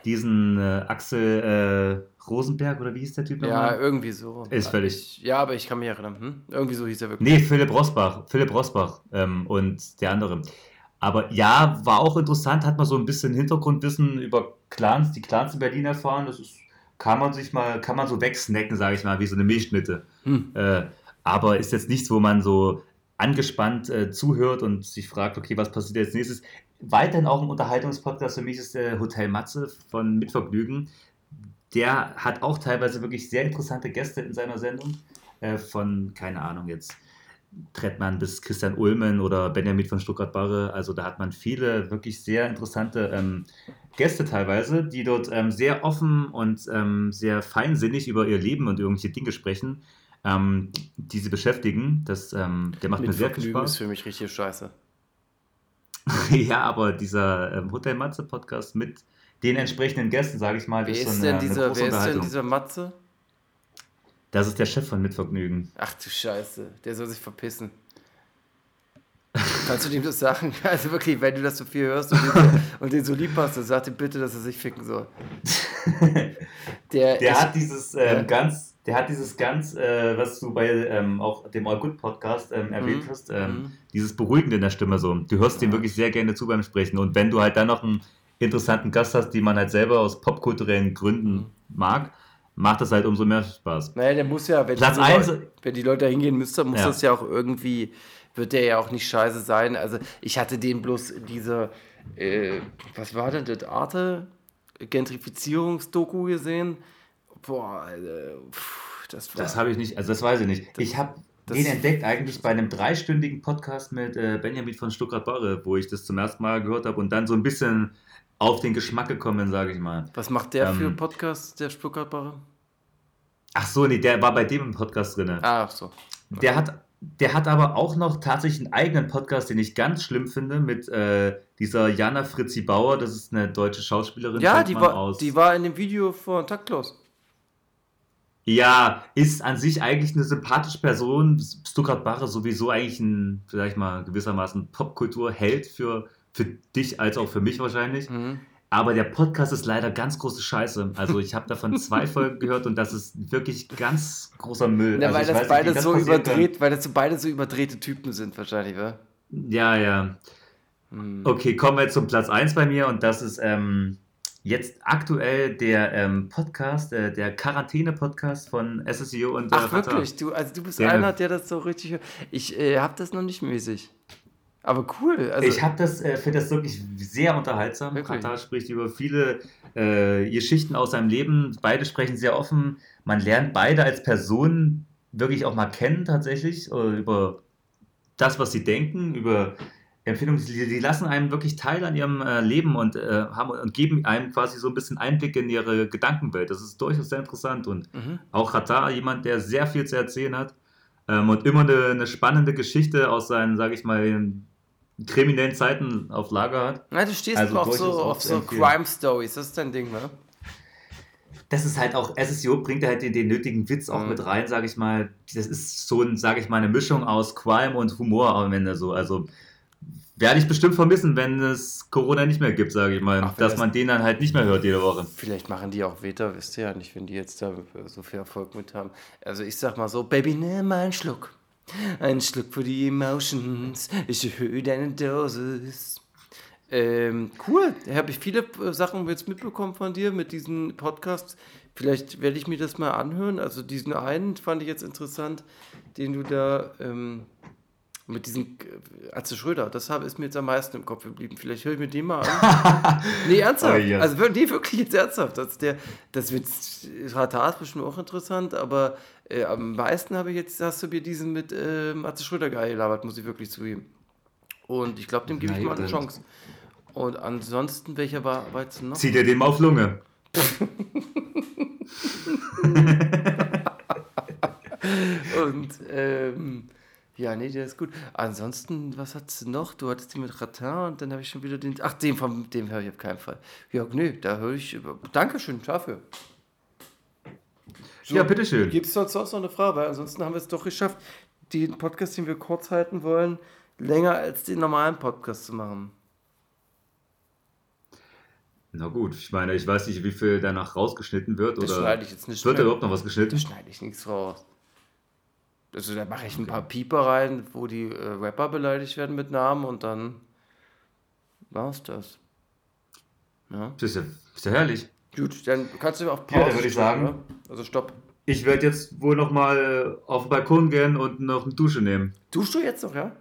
diesen äh, Axel äh, Rosenberg oder wie hieß der Typ Ja, nochmal? irgendwie so. Ist völlig- Ja, aber ich kann mich erinnern. Hm? Irgendwie so hieß er wirklich. Nee, Philipp Rosbach, Philipp Rosbach ähm, und der andere. Aber ja, war auch interessant, hat man so ein bisschen Hintergrundwissen über Clans, die Clans in Berlin erfahren. Das ist, kann man sich mal, kann man so wegsnacken, sage ich mal, wie so eine Milchschnitte. Hm. Äh, aber ist jetzt nichts, wo man so angespannt äh, zuhört und sich fragt, okay, was passiert jetzt nächstes? Weiterhin auch ein Unterhaltungspodcast für mich ist der Hotel Matze von Mitvergnügen. Der hat auch teilweise wirklich sehr interessante Gäste in seiner Sendung. Äh, von, keine Ahnung, jetzt Trettmann bis Christian Ulmen oder Benjamin von Stuttgart-Barre. Also da hat man viele wirklich sehr interessante ähm, Gäste teilweise, die dort ähm, sehr offen und ähm, sehr feinsinnig über ihr Leben und irgendwelche Dinge sprechen, ähm, die sie beschäftigen. Das, ähm, der macht mir Mit sehr viel Vergnügen ist Spaß. für mich richtig scheiße. ja, aber dieser ähm, Hotel Matze Podcast mit den entsprechenden Gästen, sage ich mal, Wer ist ist, schon denn eine, eine dieser, große wer ist denn dieser Matze? Das ist der Chef von Mitvergnügen. Ach du Scheiße, der soll sich verpissen. Kannst du dem das sagen? Also wirklich, wenn du das so viel hörst und den so, und den so lieb hast, dann sag ihm bitte, dass er sich ficken soll. Der, Der ist- hat dieses ähm, Ja. ganz, der hat dieses ganz, äh, was du bei ähm, auch dem All Good Podcast ähm, erwähnt Mhm. hast, ähm, Mhm. dieses Beruhigende in der Stimme so. Du hörst dem Ja. wirklich sehr gerne zu beim Sprechen. Und wenn du halt dann noch einen interessanten Gast hast, den man halt selber aus popkulturellen Gründen Mhm. mag, macht das halt umso mehr Spaß. Naja, der muss ja, wenn, Platz die, eins- Leute, wenn die Leute da hingehen müssten, muss Ja. das ja auch irgendwie, wird der ja auch nicht scheiße sein. Also ich hatte den bloß in dieser, äh, was war denn das, Arte Gentrifizierungsdoku gesehen. Boah, Alter, pff, das war... Das habe ich nicht, also das weiß ich nicht. ich habe das- den entdeckt eigentlich bei einem dreistündigen Podcast mit äh, Benjamin von Stuttgart-Barre, wo ich das zum ersten Mal gehört habe und dann so ein bisschen auf den Geschmack gekommen bin, sage ich mal. was macht der für ähm, Podcast, der Stuttgartbare? Ach so, nee, der war bei dem im Podcast drin. Ah, ach so. Der hat, der hat aber auch noch tatsächlich einen eigenen Podcast, den ich ganz schlimm finde, mit äh, dieser Jana Fritzi Bauer. Das ist eine deutsche Schauspielerin. Ja, die war, aus. die war in dem Video von Taktlos. Ja, ist an sich eigentlich eine sympathische Person. Stuttgart Barre sowieso eigentlich ein, vielleicht mal gewissermaßen Popkulturheld für Für dich als auch für mich wahrscheinlich. Mhm. Aber der Podcast ist leider ganz große Scheiße. Also ich habe davon zwei Folgen gehört und das ist wirklich ganz großer Müll. Ja, also weil das weiß beide das so kann. überdreht, weil das so beide so überdrehte Typen sind wahrscheinlich, wa? Ja, ja. Hm. Okay, kommen wir zum Platz 1 bei mir und das ist ähm, jetzt aktuell der ähm, Podcast, äh, der Quarantäne-Podcast von SSIO und äh, Ach Rata. wirklich, du, also du bist Der- einer, der das so richtig hört. Ich äh, hab das noch nicht mäßig. Aber cool. Also, ich habe das, äh, finde das wirklich sehr unterhaltsam. Wirklich? Rata spricht über viele äh, Geschichten aus seinem Leben. Beide sprechen sehr offen. Man lernt beide als Personen wirklich auch mal kennen tatsächlich äh, über das, was sie denken, über Empfindungen. Die, die lassen einem wirklich teil an ihrem äh, Leben und, äh, haben, und geben einem quasi so ein bisschen Einblick in ihre Gedankenwelt. Das ist durchaus sehr interessant und mhm. auch Rata, jemand, der sehr viel zu erzählen hat ähm, und immer eine, eine spannende Geschichte aus seinen, sage ich mal, kriminellen Zeiten auf Lager hat. Na, du stehst Also auf so, auf auch so. Crime-Stories, das ist dein Ding, ne? Das ist halt auch, SSIO bringt halt den, den nötigen Witz auch Mhm. mit rein, sage ich mal. Das ist so, sage ich mal, eine Mischung aus Crime und Humor am Ende so. Also werde ich bestimmt vermissen, wenn es Corona nicht mehr gibt, sage ich mal. Ach, dass das- man den dann halt nicht mehr hört jede Woche. Vielleicht machen die auch Veta, wisst ihr ja nicht, wenn die jetzt da so viel Erfolg mit haben. Also ich sag mal so, Baby, nimm mal einen Schluck. Einen Schluck für die Emotions. Ich erhöhe deine Dosis. Ähm, cool, da habe ich viele äh, Sachen jetzt mitbekommen von dir mit diesen Podcasts. Vielleicht werde ich mir das mal anhören. Also diesen einen fand ich jetzt interessant, den du da ähm, mit diesem äh, Atze Schröder, das ist mir jetzt am meisten im Kopf geblieben. Vielleicht höre ich mir den mal an. nee, ernsthaft. Oh, ja. Also nee, wirklich jetzt ernsthaft. Das, der, das wird Radar ist bestimmt auch interessant, aber äh, am meisten habe ich jetzt, hast du mir diesen mit ähm, Atze Schröder gelabert, muss ich wirklich zugeben. Und ich glaube, dem gebe ich mal eine. Chance. Und ansonsten, welcher war, war jetzt noch? Zieht er dem auf Lunge. Und ähm, ja, nee, der ist gut. Ansonsten, was hattest du noch? Du hattest den mit Ratin und dann habe ich schon wieder den. Ach, den vom dem höre ich auf keinen Fall. Ja, nee, da höre ich. Dankeschön dafür. So, Ja, bitteschön. Gibt es sonst noch eine Frage? Weil ansonsten haben wir es doch geschafft, den Podcast, den wir kurz halten wollen, länger als den normalen Podcast zu machen. Na gut, ich meine, ich weiß nicht, wie viel danach rausgeschnitten wird Das oder schneide ich jetzt nicht wird da überhaupt noch was Da geschnitten? schneide ich nichts raus. Also da mache ich ein paar Pieper rein, wo die äh, Rapper beleidigt werden mit Namen und dann war's das. Ja. Das ist ja, ist ja herrlich. Gut, dann kannst du auf Ja, Pause dann würde ich sagen- ne? Also stopp. Ich werde jetzt wohl noch mal äh, auf den Balkon gehen und noch eine Dusche nehmen. Duschst du jetzt noch, ja?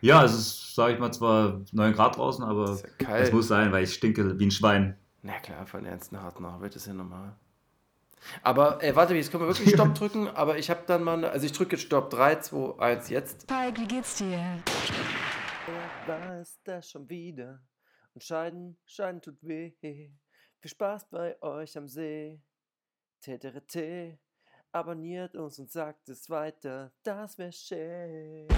Ja, es ist, sage ich mal, zwar 9 Grad draußen, aber Ist ja es muss sein, weil ich stinke wie ein Schwein. Na klar, von ernsten harten Arbeit ist ja normal. Aber, äh, warte, jetzt können wir wirklich Stopp drücken, aber ich habe dann mal, also ich drücke jetzt Stopp, 3, 2, 1, jetzt. Pike, wie geht's dir? Wer weiß das schon wieder? Und Scheiden, Scheiden tut weh. Viel Spaß bei euch am See. TTRT, abonniert uns und sagt es weiter, das wär schön.